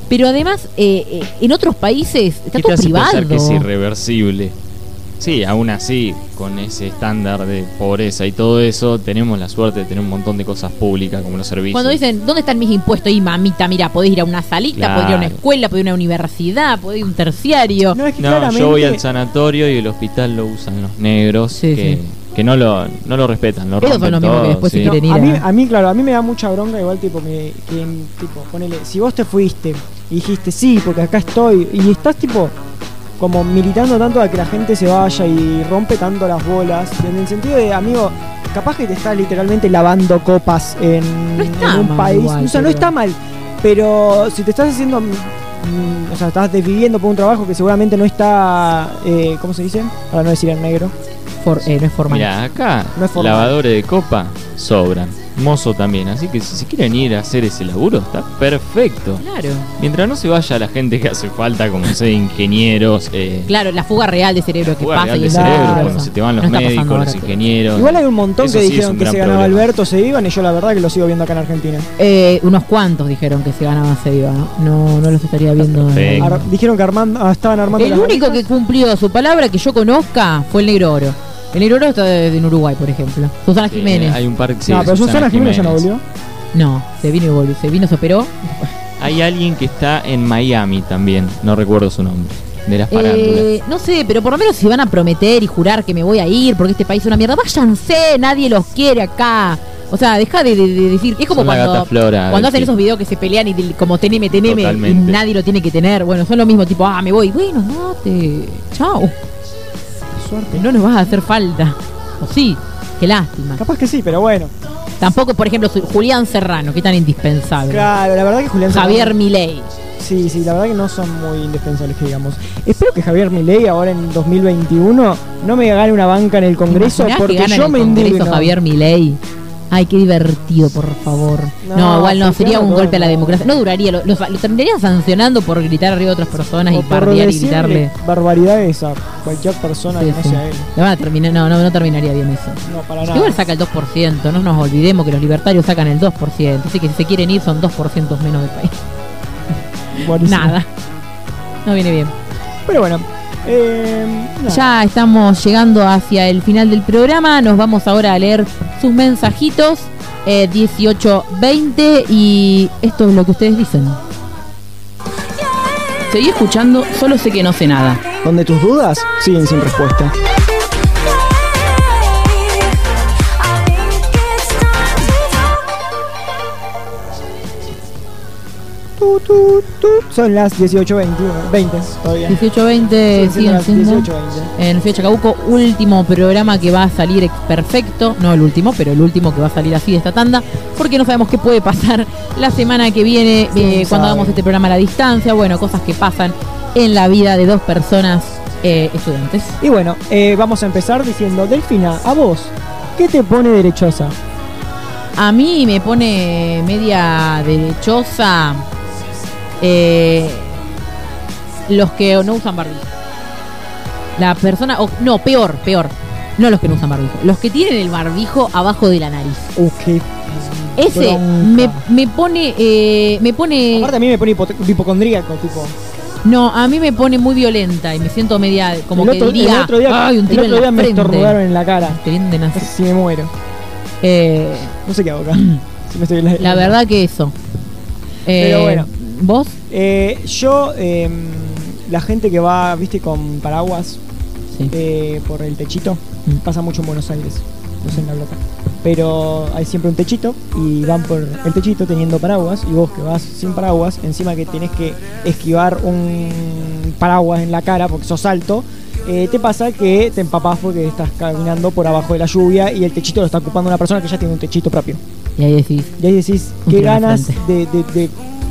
Pero además, eh, eh, en otros países está ¿Qué te todo hace privado. pensar que es irreversible? Sí, aún así, con ese estándar de pobreza y todo eso, tenemos la suerte de tener un montón de cosas públicas como los servicios. Cuando dicen, ¿dónde están mis impuestos? Y mamita, mira, podés ir a una salita, podés ir a una Claro. escuela, podés ir a una universidad, podés ir a un terciario. No, es que No, claramente, yo voy al sanatorio y el hospital lo usan los negros Sí, que, sí. que no lo no lo respetan, lo rompen los mismos que después se sí. No, quieren ir a, mí, a- a mí, claro, a mí me da mucha bronca igual tipo que, que, tipo, ponele, si vos te fuiste y dijiste sí, porque acá estoy, y estás tipo como militando tanto a que la gente se vaya y rompe tanto las bolas, en el sentido de, amigo, capaz que te estás literalmente lavando copas en, No está en un mal país, igual, o sea, no está mal, pero si te estás haciendo, mm, o sea, estás desviviendo por un trabajo que seguramente no está, eh, ¿cómo se dice? Para no decir en negro. For- eh, no es formal. Mira, acá No es formal. lavadores de copa sobran, mozo también, así que si se quieren ir a hacer ese laburo está perfecto. Claro. Mientras no se vaya la gente que hace falta, como sé, ingenieros, eh, Claro, la fuga real de cerebro que pasa real y de Claro. cerebro, cuando se te van los No está pasando médicos, los ingenieros. Igual hay un montón Eso que sí dijeron que se ganaba problema. Alberto, se iban y yo la verdad que lo sigo viendo acá en Argentina. Eh, unos cuantos dijeron que se ganaban se iba, ¿no? No, los estaría viendo. Dijeron que armando, ah, estaban armando El las único que cumplió su palabra que yo conozca fue el Negro Oro. El Negro Oro está de- en Uruguay, por ejemplo. Susana Sí, Jiménez. hay un par sí, no, pero Susana Jiménez ya no volvió. No, se vino y volvió. Se vino, se operó. Hay alguien que está en Miami también, no recuerdo su nombre, de las farándulas. Eh, no sé, pero por lo menos si van a prometer y jurar que me voy a ir porque este país es una mierda, váyanse, nadie los quiere acá. O sea, deja de, de- de decir. Es como Son la cuando, gata Flora, cuando hacen sí. esos videos que se pelean y del- como teneme, teneme y Totalmente. nadie lo tiene que tener. Bueno, son lo mismo, tipo, ah, me voy. Bueno, no te. Chao. Suerte. No nos vas a hacer falta. O sí, qué lástima. Capaz que sí, pero bueno. Tampoco, por ejemplo, Julián Serrano, que tan indispensable. Claro, la verdad que Julián Javier Serrano- Milei. Sí, sí, la verdad que no son muy indispensables que digamos. Espero que Javier Milei ahora en 2021 no me gane una banca en el Congreso ¿Te imaginás porque que gana yo me Congreso indigno. Javier Milei. Ay, qué divertido, por favor. No, No, igual no, sería no, un no, golpe a la no. democracia. No duraría, lo, lo- lo terminarían sancionando por gritar arriba de otras personas O y pardear y gritarle. barbaridades a cualquier persona Sí, que no sí. sea él. A terminar, no, no, no terminaría bien eso. No, para nada. Igual saca el 2%, no nos olvidemos que los libertarios sacan el 2%, así que si se quieren ir son 2% menos del país. Buenísimo. Nada. No viene bien. Pero bueno. Eh, nada. Ya estamos llegando hacia el final del programa. Nos vamos ahora a leer sus mensajitos. Eh, 1820 y esto es lo que ustedes dicen. Seguí escuchando, solo sé que no sé nada. Donde tus dudas siguen sin respuesta. Tu, tu, tu. Son las 18.20 20 todavía. 18.20 Siguen siendo siguen las siendo 18.20. en Fiecha Chacabuco, último programa que va a salir perfecto, no el último, pero el último que va a salir así de esta tanda, porque no sabemos qué puede pasar la semana que viene ¿Quién eh, cuando hagamos este programa a la distancia, bueno, cosas que pasan en la vida de dos personas eh, estudiantes. Y bueno, eh, vamos a empezar diciendo, Delfina, a vos, ¿qué te pone derechosa? A mí me pone media derechosa eh, los que no usan barbijo. La persona, o, no, peor, peor. No los que no usan barbijo. Los que tienen el barbijo abajo de la nariz. Qué Ese me, me pone, eh, me pone, Aparte a mí me pone hipo- hipocondríaco, tipo. no, a mí me pone muy violenta y me siento media como el que otro, diría, el otro día, ay, un el tiro otro en día la me estornudaron en la cara. Te vienen así. si me muero. Eh, No sé qué hago acá. Si me estoy la verdad que eso. Eh, Pero bueno. ¿Vos? Eh, yo, eh, la gente que va, viste, con paraguas Sí. eh, por el techito, Mm. pasa mucho en Buenos Aires, no sé en la Blota. Pero hay siempre un techito y van por el techito teniendo paraguas y vos que vas sin paraguas, encima que tenés que esquivar un paraguas en la cara porque sos alto, eh, te pasa que te empapás porque estás caminando por abajo de la lluvia y el techito lo está ocupando una persona que ya tiene un techito propio. Y ahí decís, Y ahí decís, qué ganas de, frente. de- de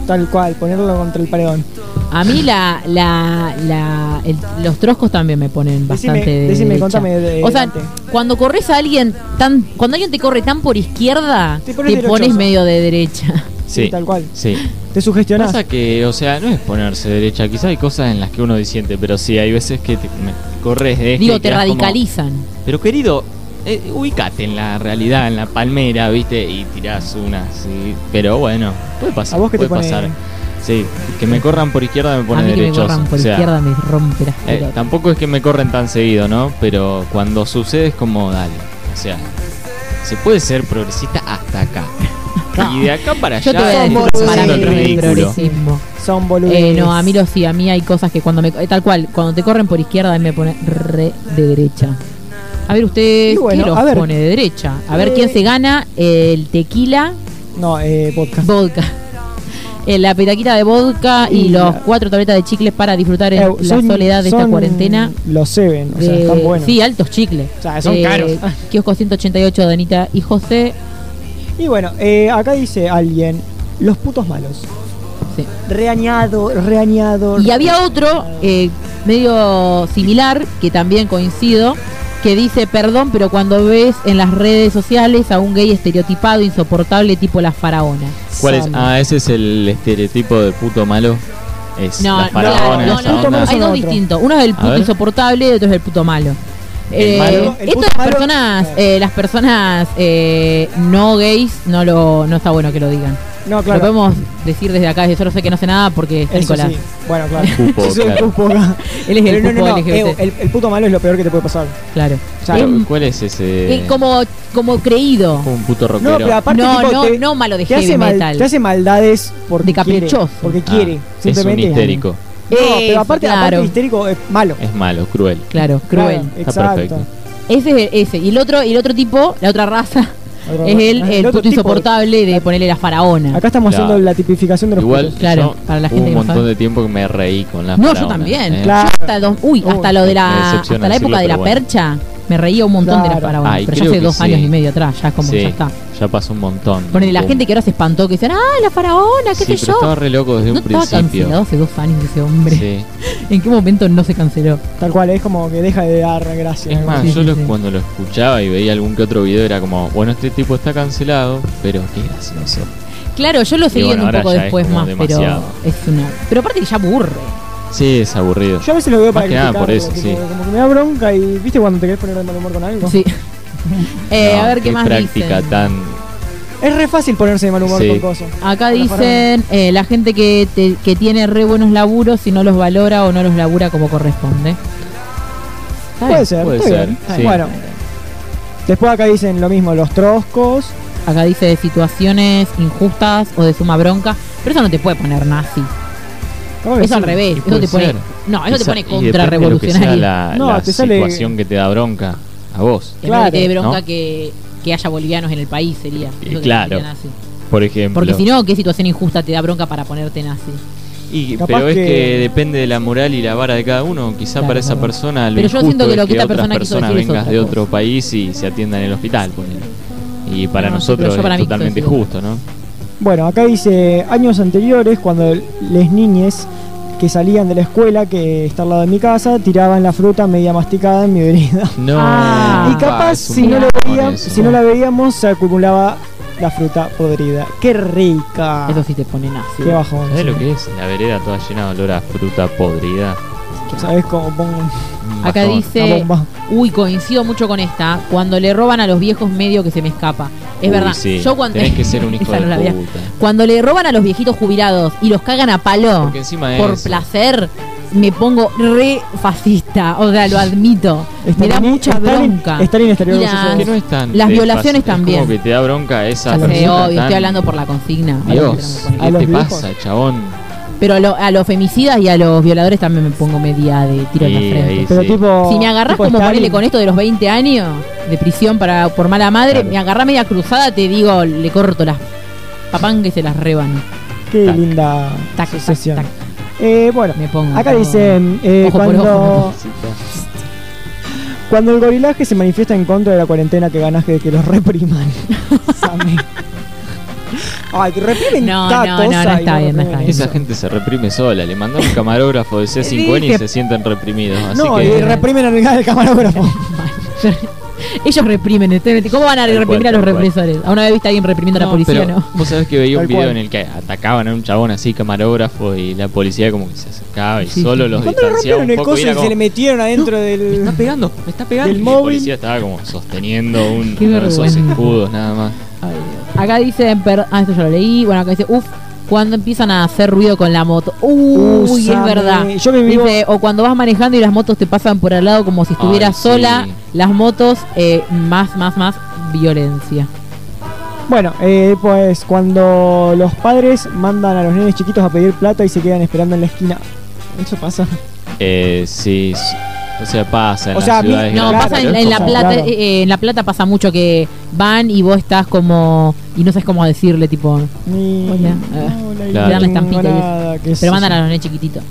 tal cual, ponerlo contra el paredón. A mí la, la, la, el- los troscos también me ponen bastante Decime, de decime, derecha. contame de- O sea, Dante. cuando corres a alguien tan, cuando alguien te corre tan por izquierda, Te te pones pones, derechoso. medio de derecha. Sí, tal cual. Sí. Te sugestionás. Pasa que, o sea, no es ponerse derecha. Quizá hay cosas en las que uno disiente, pero sí, hay veces que te, me- corres de Digo, te quedás como- radicalizan. Pero querido, eh, ubicate en la realidad, en la palmera, ¿viste? Y tirás una, sí. Pero bueno, puede pasar. ¿A vos qué te puede pone? pasar. Sí, que me corran por izquierda me pone a mí que me corran por o sea, izquierda me rompe las eh, tampoco es que me corren tan seguido, ¿no? Pero cuando sucede es como, dale. O sea, se puede ser progresista hasta acá. Y de acá para allá Yo te voy a el progresismo. Son boludos. Eh, no, a mí lo sí, a mí hay cosas que cuando me... eh, Tal cual, cuando te corren por izquierda a mí me pone re de derecha. A ver, ustedes, Y bueno, ¿qué los a ver. pone de derecha? A ver Eh, quién se gana el tequila No, eh, podcast. vodka. Eh, la petaquita de vodka y, Y los la- cuatro tabletas de chicles para disfrutar en Eh, la soledad de esta cuarentena. Los Seven, o sea, de- están buenos. Sí, altos chicles. O sea, son Eh, caros. Kiosco 188 de Anita y José. Y bueno, eh, acá dice alguien, los putos malos. Sí. Reañado, reañado. Y había otro eh, medio similar, que también coincido, que dice, perdón, pero cuando ves en las redes sociales a un gay estereotipado, insoportable, tipo la faraona. ¿Cuál es? Ah, ese es el estereotipo de puto malo. Es No, la no, faraona, no, no, malo hay dos distintos. Uno es el puto insoportable y otro es el puto malo. El malo- esto las malo- personas, eh, las personas eh, no gays no lo no está bueno que lo digan. No, Lo podemos decir desde acá, yo no sé que no sé nada porque es Eso Nicolás. sí. Bueno, claro. Pupo, pupo. Él es el Pero no, pupo no, no, LGBT. eh, el, el puto malo es lo peor que te puede pasar. Claro. Claro. ¿Cuál es ese? eh, como, como creído. Como un puto rockero. No, pero aparte No, tipo, no, te, no malo de te heavy hace mal- metal. te hace maldades porque De quiere. caprichoso. Porque Ah, quiere. es un histérico. No, pero aparte, claro. aparte histérico es malo. Es malo, cruel. Claro, cruel. Claro, Está exacto. perfecto. Ese es ese. Y el otro, y el otro tipo, la otra raza, es el, el otro puto tipo. insoportable de ponerle la faraona. Acá estamos Claro. haciendo la tipificación de los Igual, putos. Claro, yo para la hubo gente un montón sabe. de tiempo que me reí con la No, yo también. ¿eh? Claro. Yo hasta, dos- uy, Uy, hasta lo de la, hasta la época de la bueno. percha, me reía un montón de la Claro. faraona. Ay, pero ya hace dos sí. años y medio atrás, ya es como Sí, ya está. ya pasó un montón. Ponele, la gente que ahora se espantó, que decían, ah, la faraona, qué Sí, sé pero yo. estaba re loco desde no un estaba principio. cancelado hace dos años ese hombre. Sí. ¿En qué momento no se canceló? Tal cual, es como que deja de dar gracia. Es más, Sí, yo sí, lo- sí. cuando lo escuchaba y veía algún que otro video era como, bueno, este tipo está cancelado, pero qué gracioso. Claro, yo lo seguí bueno, un poco después más, demasiado. pero es una. Pero aparte que ya aburre. Sí, es aburrido. Yo a veces lo veo Más para que nada por eso, tipo, sí. Como que me da bronca y viste cuando te querés poner de mal humor con algo. Sí. Eh, No, a ver qué, más práctica dicen. tan... Es re fácil ponerse de mal humor Sí. con cosas. Acá dicen eh, la gente que, te- que tiene re buenos laburos si no los valora o no los labura como corresponde. Está bien. Puede ser, Puede está ser, bien. sí. Bueno, después acá dicen lo mismo, los troscos. Acá dice de situaciones injustas o de suma bronca. Pero eso no te puede poner nazi. ¿Cómo que Eso al sí? revés. Y Eso te pone. ser. No, eso te Quizá- pone y depende contra de lo que sea revolucionario. la, No, la te sale- situación que te da bronca a vos. Que no te dé Claro, bronca ¿no? que, que haya bolivianos en el país sería. Eso te claro. Por ejemplo. Porque si no, ¿qué situación injusta te da bronca para ponerte nazi? Y, Capaz pero es que- que... depende de la moral y la vara de cada uno. Quizá Claro, para esa claro. persona lo Pero yo siento que es lo que esta otras persona personas vengas otra de otro país y se atiendan en el hospital. ponele. Y para No, nosotros para es totalmente justo, ¿no? Bueno, acá dice años anteriores, cuando les niñes que salían de la escuela, que está al lado de mi casa, tiraban la fruta media masticada en mi vereda. No. Ah. y capaz, un si no, lo eso. si no la veíamos, se acumulaba la fruta podrida. ¡Qué rica! Eso sí te pone nazi. ¡Qué bajón! ¿Sabes lo que es? La vereda toda llena de olor a fruta podrida. ¿Sabes cómo pongo Un Acá dice, uy, coincido mucho con esta, cuando le roban a los viejos medio que se me escapa. Es Uy, verdad, sí. yo cuando... Tenés que ser un hijo de no puta. Cuando le roban a los viejitos jubilados y los cagan a palo por es. placer, me pongo re fascista, o sea, lo admito. me da mucha Stalin- bronca. Estaría Y orgulloso las- que no es tan Las violaciones fácil. también. Es como que te da bronca esa sé, obvio, tan- estoy hablando por la consigna. Dios, ¿qué te viejos. pasa, chabón? Pero a, lo- a los femicidas y a los violadores también me pongo media de tiro en la frente. ahí Pero sí. tipo. Si me agarrás tipo como ponerle con esto de los 20 años de prisión para por mala madre, Claro. me agarrás media cruzada, te digo, le corto las papán que se las reban. Qué Tac. linda Tac, sucesión. tac. Eh, bueno, Me pongo. acá como- dicen eh, Ojo por cuando, ojo. cuando el gorilaje se manifiesta en contra de la cuarentena que ganas que, que los repriman. Ay, reprimen No, no, no, no está bien, no está bien. Esa gente se reprime sola. Le mandó un camarógrafo de C5N y se sienten reprimidos. Así No, que. y reprimen al al camarógrafo. Ellos reprimen, ¿cómo van a Tal reprimir cual, a los cual. represores? ¿A una vez viste a alguien reprimiendo a la policía, pero no? Vos sabés que veía un video cual. en el que atacaban a un chabón así, camarógrafo, y la policía como que se acercaba y Sí, solo sí. los distanciaba un el poco coso y se le metieron adentro me del. está pegando, me está pegando. del y móvil. el policía estaba como sosteniendo un, Qué uno de esos escudos nada más. Ay. Acá dice, per- ah, esto ya lo leí. Bueno, acá dice, uff, cuando empiezan a hacer ruido con la moto. Uy, es verdad. Yo me vivo- Dice, o cuando vas manejando y las motos te pasan por al lado como si estuvieras Ay, sí. sola, las motos, eh, más, más, más violencia. Bueno, eh, pues cuando los padres mandan a los nenes chiquitos a pedir plata y se quedan esperando en la esquina. Eso pasa. Eh, sí, o sea, pasa en O sea, No, pasa en, en La Plata, claro. eh, en La Plata pasa mucho que van y vos estás como y no sabes cómo decirle, tipo, Ni, Hola. hola, y Claro. no dan la estampita y eso. pero mandan a los nenes chiquititos.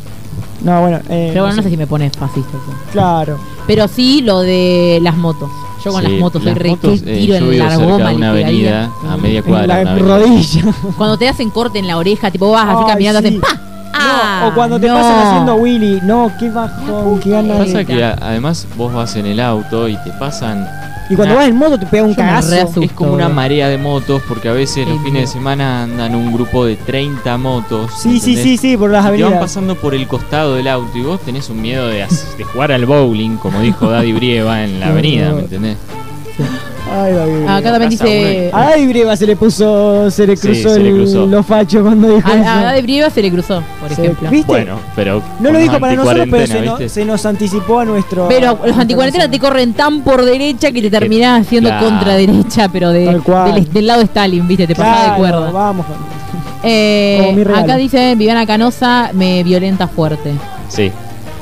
No, bueno, eh, Pero bueno, no sé si me pones fascista. eso. Claro. Pero sí lo de las motos. Yo con Sí, las motos soy re motos, que eh, tiro en la goma, una le pegaría. avenida a media En la rodilla. Cuando te hacen corte en la oreja, tipo vas así Ay, caminando, sí. hacen ¡pa! Ah, no, o cuando te no. pasan haciendo Willy. No, qué bajón, qué ganas Pasa que además vos vas en el auto y te pasan. Y cuando Nah. vas en moto te pega un Yo cagazo. Es como una boludo. marea de motos porque a veces los fines de semana andan un grupo de 30 motos. Sí, sí, sí, sí, por las Y te van pasando por el costado del auto y vos tenés un miedo de, de jugar al bowling, como dijo Daddy Brieva en la avenida. ¿me entendés? Ay, David. Acá también dice. A Daddy Brieva se le puso, se le Sí, cruzó se le el, cruzó. los fachos cuando dijo A, eso. a de Brieva se le cruzó, por Se- ejemplo. ¿Viste? Bueno, pero. No lo dijo para nosotros, pero se, nos anticipó a nuestro... Pero los anticuarentenas te corren tan por derecha que te terminás haciendo Claro. contra derecha, pero de, Tal cual. del, del lado de Stalin, viste, te pasás Claro, de cuerda. vamos. Eh, Como mi regalo. acá dice Viviana Canosa me violenta fuerte. Sí,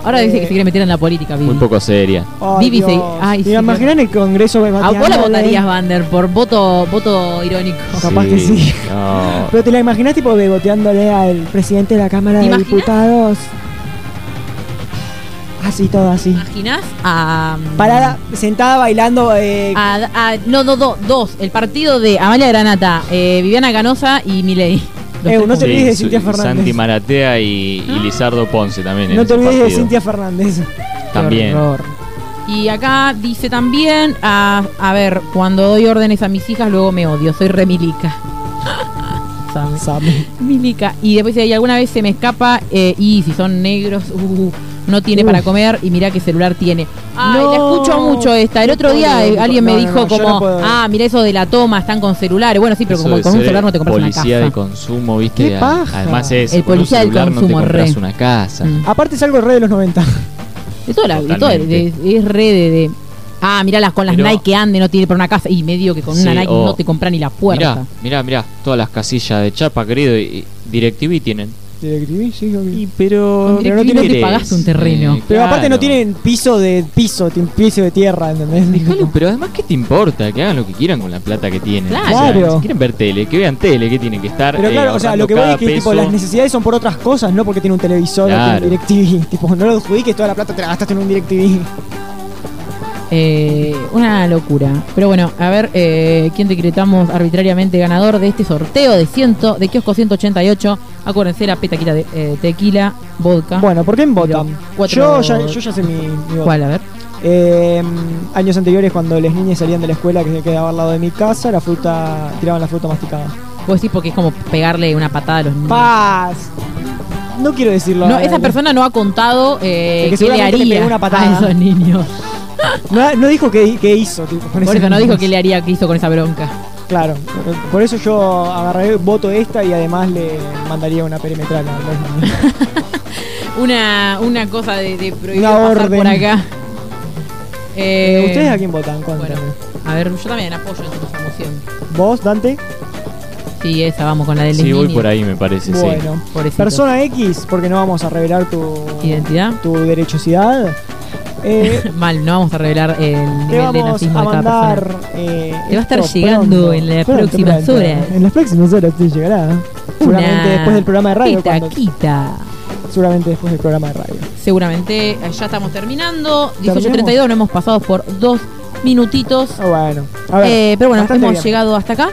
Ahora dice Eh, que se quiere meter en la política, Vivi. muy poco seria. Ay, Vivi se- ay, ¿Te sí, imaginas en el Congreso ¿A vos la votarías, Vander, por voto voto irónico? Capaz que sí. No. Pero te la imaginas tipo beboteándole al presidente de la Cámara ¿Te de imaginas? Diputados. Así, todo así. ¿Te imaginas? A, Parada, sentada bailando. Eh, a- a- no, no, do- dos. El partido de Amalia Granata, eh, Viviana Canosa y Milei. Eh, no te olvides de Cintia Fernández. Santi Maratea y, y Lizardo Ponce también. en no te ese olvides de partido. Cintia Fernández. Qué También. horror. Y acá dice también, a, a ver, cuando doy órdenes a mis hijas, luego me odio, soy remilica. Sabe. Milica. Y después dice, y alguna vez se me escapa, eh, y si son negros, uh, no tiene Uf. para comer, y mirá qué celular tiene. Ay, No. la escucho mucho esta. El otro día alguien me dijo como, ah, mira eso de la toma, están con celulares. Bueno, sí, pero como con un celular no te compras una Policía de casa. consumo, ¿viste? Qué A- paja. Además es. El con un policía del celular no te consumo, compras re. una casa. Mm. Aparte es algo re de los 90. De todo, la, de todo, de- de- es re de, de- Ah, mirá las con las Pero- Nike que ande, no tiene para una casa. Y medio que con Sí, una Nike no te compra ni la puerta. Mirá, mirá, mirá, todas las casillas de chapa, querido, y y DirecTV tienen. DirecTV, sí, obvio. Y pero. Con pero no DirecTV tiene te pagaste un terreno. Eh, Pero aparte no tienen piso de piso, tienen piso de tierra, ¿entendés? Dejalo, pero además, ¿qué te importa? Que hagan lo que quieran con la plata que tienen. Claro. O sea, Claro. si quieren ver tele, que vean tele, que tienen que estar. Pero eh, claro, o sea, lo que voy es que tipo, peso. las necesidades son por otras cosas, no porque tiene un televisor Claro. o tiene DirecTV. Tipo, no lo adjudiques toda la plata te la gastaste en un DirecTV. Eh, una locura. Pero bueno, a ver eh, quién decretamos arbitrariamente ganador de este sorteo de ciento, de kiosco 188. Acuérdense la petaquita de eh, tequila, vodka. Bueno, ¿por qué votan? Yo, ya, yo ya sé mi, mi voto. ¿Cuál? A ver. Eh, años anteriores, cuando las niñas salían de la escuela que se quedaba al lado de mi casa, la fruta, tiraban la fruta masticada. Vos decís porque es como pegarle una patada a los niños. ¡Paz! No quiero decirlo. No, eh, esa persona no ha contado eh, que qué le haría una patada. a esos niños. No, no dijo qué, qué hizo. Tipo, con Por eso no dijo qué le haría, qué hizo con esa bronca. Claro, por eso yo agarraré voto esta y además le mandaría una perimetral a los niños. Una, una cosa de, de prohibir Una pasar orden. por acá. Eh, Eh, ¿Ustedes a quién votan? Cuéntame. Bueno, a ver, yo también apoyo en tu moción. ¿Vos, Dante? Sí, esa, vamos con la del Sí, voy por ahí, me parece, sí. Bueno, persona X, porque no vamos a revelar tu Identidad. tu derechosidad. Eh, Mal, no vamos a revelar el nivel de nazismo de cada persona. eh, Te va a estar llegando pronto, en las pronto, próximas pronto. horas. En las próximas horas te llegará. Seguramente Una después del programa de radio. cuando- petaquita. seguramente después del programa de radio. Seguramente eh, ya estamos terminando. ¿Terminamos? 18.32, no hemos pasado por dos minutitos. Ah, bueno. A ver, pero bueno, hemos bien. llegado hasta acá.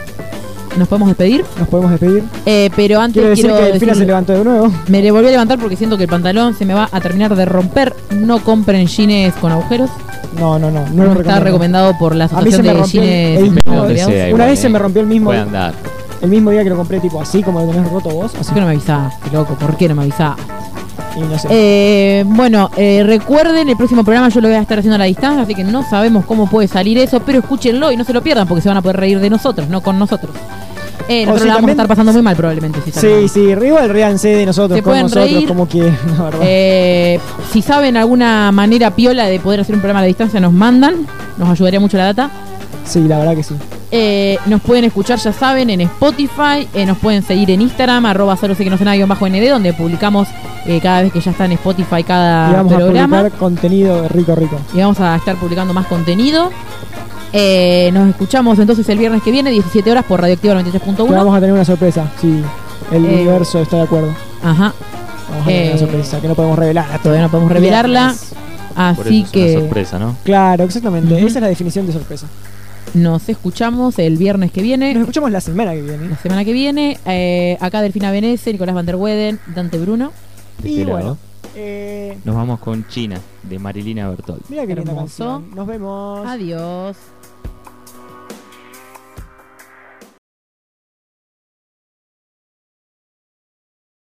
Nos podemos despedir. Nos podemos despedir. Eh, pero antes Quiero decir quiero que Delfina se levantó de nuevo. me le volví a levantar porque siento que el pantalón se me va a terminar de romper. No compren jeans con agujeros. No, no, no. No, No, lo está recomiendo. recomendado por la A mí se asociación me de jeans el mismo- Donde sea, pegados. Una vez se me rompió el mismo, Puede andar. el mismo día que lo compré, tipo así como lo tenés roto vos. Así ¿Por qué no me avisaste, loco? ¿Por qué no me avisaste? Y no sé. Eh, bueno, eh, recuerden, el próximo programa yo lo voy a estar haciendo a la distancia, así que no sabemos cómo puede salir eso, pero escúchenlo y no se lo pierdan porque se van a poder reír de nosotros, no con nosotros. Eh, nosotros si la vamos a estar pasando muy mal probablemente. Si sí, salimos. sí, igual ríanse de nosotros, Se con pueden nosotros, reír. como quieran, la verdad. Eh, si saben alguna manera piola de poder hacer un programa a la distancia, nos mandan, nos ayudaría mucho la data. Sí, la verdad que sí. Eh, nos pueden escuchar, ya saben, en Spotify. eh, nos pueden seguir en Instagram, arroba solo sé que no sé nada, bajo ND, donde publicamos eh, cada vez que ya está en Spotify cada y vamos a programa. publicar contenido rico, rico. y vamos a estar publicando más contenido. Eh, nos escuchamos entonces el viernes que viene, 17 horas por Radioactiva Que 93.1. vamos a tener una sorpresa, sí. El Eh, universo está de acuerdo. Ajá, Vamos a tener eh, una sorpresa que no podemos revelar. todavía no podemos revelarla. Viernes. Por Así eso es una que sorpresa, ¿no? Claro, exactamente. Esa es la definición de sorpresa. Nos escuchamos el viernes que Nos viene. escuchamos la semana que viene. La semana que viene, eh, acá Delfina Venece, Nicolás Van der Weden, Dante Bruno. Y bueno, eh, Nos vamos con China, de Marilina Bertol. mira qué linda Hermoso. Nos vemos. Adiós.